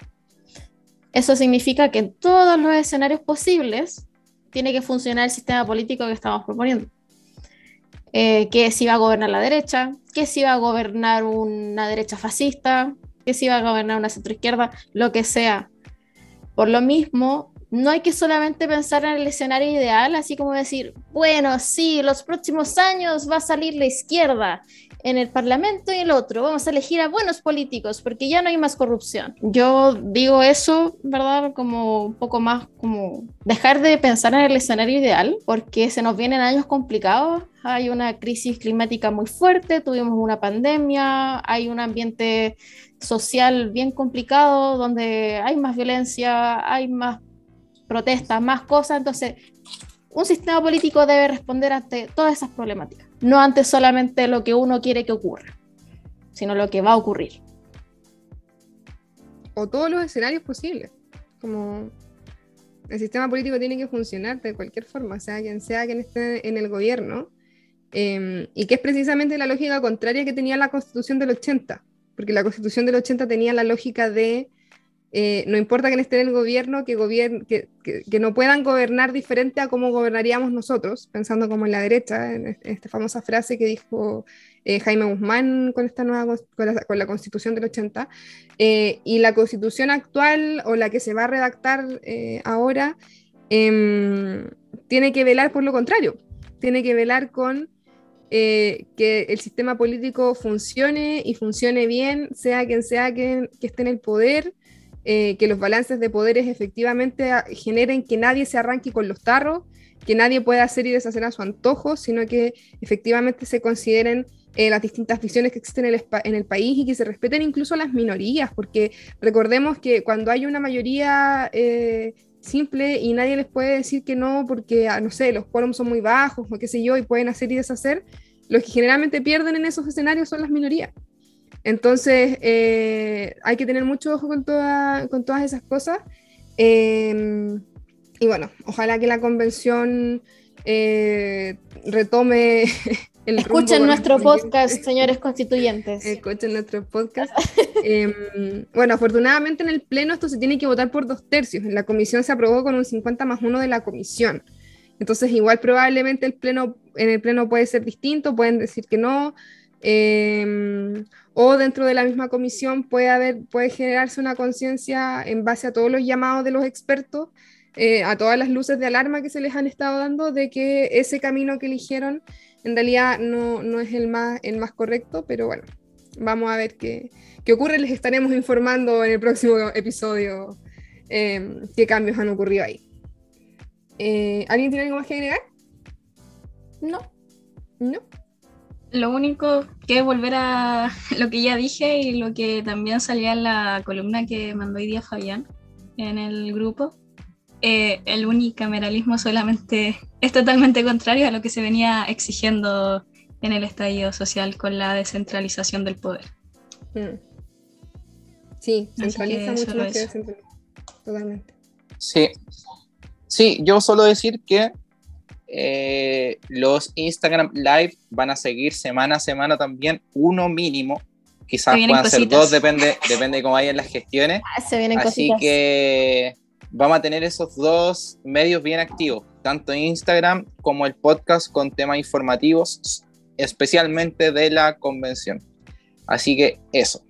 Eso significa que en todos los escenarios posibles tiene que funcionar el sistema político que estamos proponiendo. Eh, que si va a gobernar la derecha, que si va a gobernar una derecha fascista, que si va a gobernar una centroizquierda, lo que sea. Por lo mismo, no hay que solamente pensar en el escenario ideal, así como decir, bueno, sí, los próximos años va a salir la izquierda en el Parlamento y el otro, vamos a elegir a buenos políticos porque ya no hay más corrupción. Yo digo eso, ¿verdad? Como un poco más como dejar de pensar en el escenario ideal porque se nos vienen años complicados, hay una crisis climática muy fuerte, tuvimos una pandemia, hay un ambiente social bien complicado donde hay más violencia, hay más protestas, más cosas. Entonces, un sistema político debe responder ante todas esas problemáticas, no ante solamente lo que uno quiere que ocurra, sino lo que va a ocurrir. O todos los escenarios posibles. Como El sistema político tiene que funcionar de cualquier forma, sea quien sea quien esté en el gobierno, em, y que es precisamente la lógica contraria que tenía la constitución del 80, porque la constitución del 80 tenía la lógica de eh, no importa quién esté en el gobierno, que, que, que, no puedan gobernar diferente a cómo gobernaríamos nosotros, pensando como en la derecha, en, esta famosa frase que dijo eh, Jaime Guzmán con, esta nueva, con la, constitución del 80. Eh, y la constitución actual o la que se va a redactar ahora em, tiene que velar por lo contrario, tiene que velar con que el sistema político funcione y funcione bien, sea quien sea que, que esté en el poder, eh, que los balances de poderes efectivamente ah, generen que nadie se arranque con los tarros, que nadie pueda hacer y deshacer a su antojo, sino que efectivamente se consideren eh, las distintas visiones que existen en el, país y que se respeten incluso las minorías, porque recordemos que cuando hay una mayoría eh, simple y nadie les puede decir que no porque, ah, no sé, los quórums son muy bajos o qué sé yo, y pueden hacer y deshacer, los que generalmente pierden en esos escenarios son las minorías. Entonces, eh, hay que tener mucho ojo con, con todas esas cosas. Em, y bueno, ojalá que la convención eh, retome el Escuchen nuestro podcast, señores constituyentes. Escuchen nuestro podcast. Em, bueno, afortunadamente en el Pleno esto se tiene que votar por dos tercios. En la comisión se aprobó con un 50 más 1 de la comisión. Entonces, igual probablemente el pleno, en el Pleno puede ser distinto, pueden decir que no. Em, o dentro de la misma comisión puede, haber, puede generarse una conciencia en base a todos los llamados de los expertos, eh, a todas las luces de alarma que se les han estado dando de que ese camino que eligieron en realidad no, no es el más, el más correcto, pero bueno, vamos a ver qué, qué ocurre, les estaremos informando en el próximo episodio em, qué cambios han ocurrido ahí. Eh, ¿Alguien tiene algo más que agregar? No. ¿No? Lo único que es volver a lo que ya dije y lo que también salía en la columna que mandó hoy día Fabián en el grupo. Eh, el unicameralismo solamente es totalmente contrario a lo que se venía exigiendo en el estallido social con la descentralización del poder. Mm. Sí, centraliza mucho más que descentraliza. Totalmente. Sí. Sí, yo solo decir que eh, los Instagram Live van a seguir semana a semana también, uno mínimo. Quizás puedan ser dos, depende, depende de cómo vayan las gestiones. Ah, Así que vamos a tener esos dos medios bien activos, tanto Instagram como el podcast con temas informativos, especialmente de la convención. Así que eso.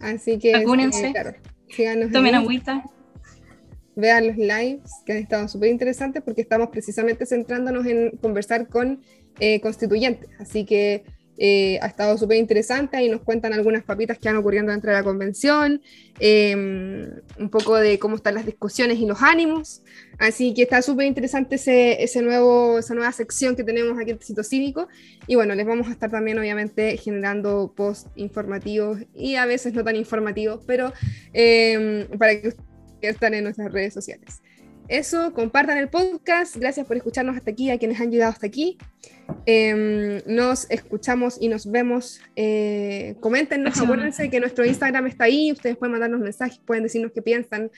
Así, que eh, tomen agüita vean los lives que han estado súper interesantes porque estamos precisamente centrándonos en conversar con eh, constituyentes. Así que eh, ha estado súper interesante y nos cuentan algunas papitas que han ocurrido dentro de la convención, em, un poco de cómo están las discusiones y los ánimos. Así que está súper interesante ese, ese, nuevo, esa nueva sección que tenemos aquí en Tecito Cívico. Y bueno, les vamos a estar también obviamente generando post informativos y a veces no tan informativos, pero em, para que ustedes están en nuestras redes sociales. Eso, compartan el podcast. Gracias por escucharnos hasta aquí, a quienes han llegado hasta aquí. Em, nos escuchamos y nos vemos. Eh, coméntenos, acuérdense que nuestro Instagram está ahí. Ustedes pueden mandarnos mensajes, pueden decirnos qué piensan,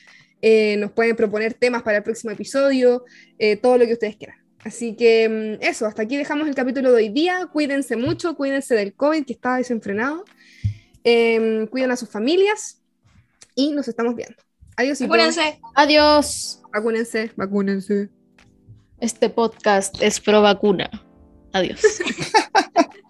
eh, nos pueden proponer temas para el próximo episodio, eh, todo lo que ustedes quieran. Así que em, eso, hasta aquí dejamos el capítulo de hoy día. Cuídense mucho, cuídense del COVID que está desenfrenado. Em, cuiden a sus familias y nos estamos viendo. Adiós. Vacúnense. Adiós. Vacúnense, vacúnense. Este podcast es pro vacuna. Adiós.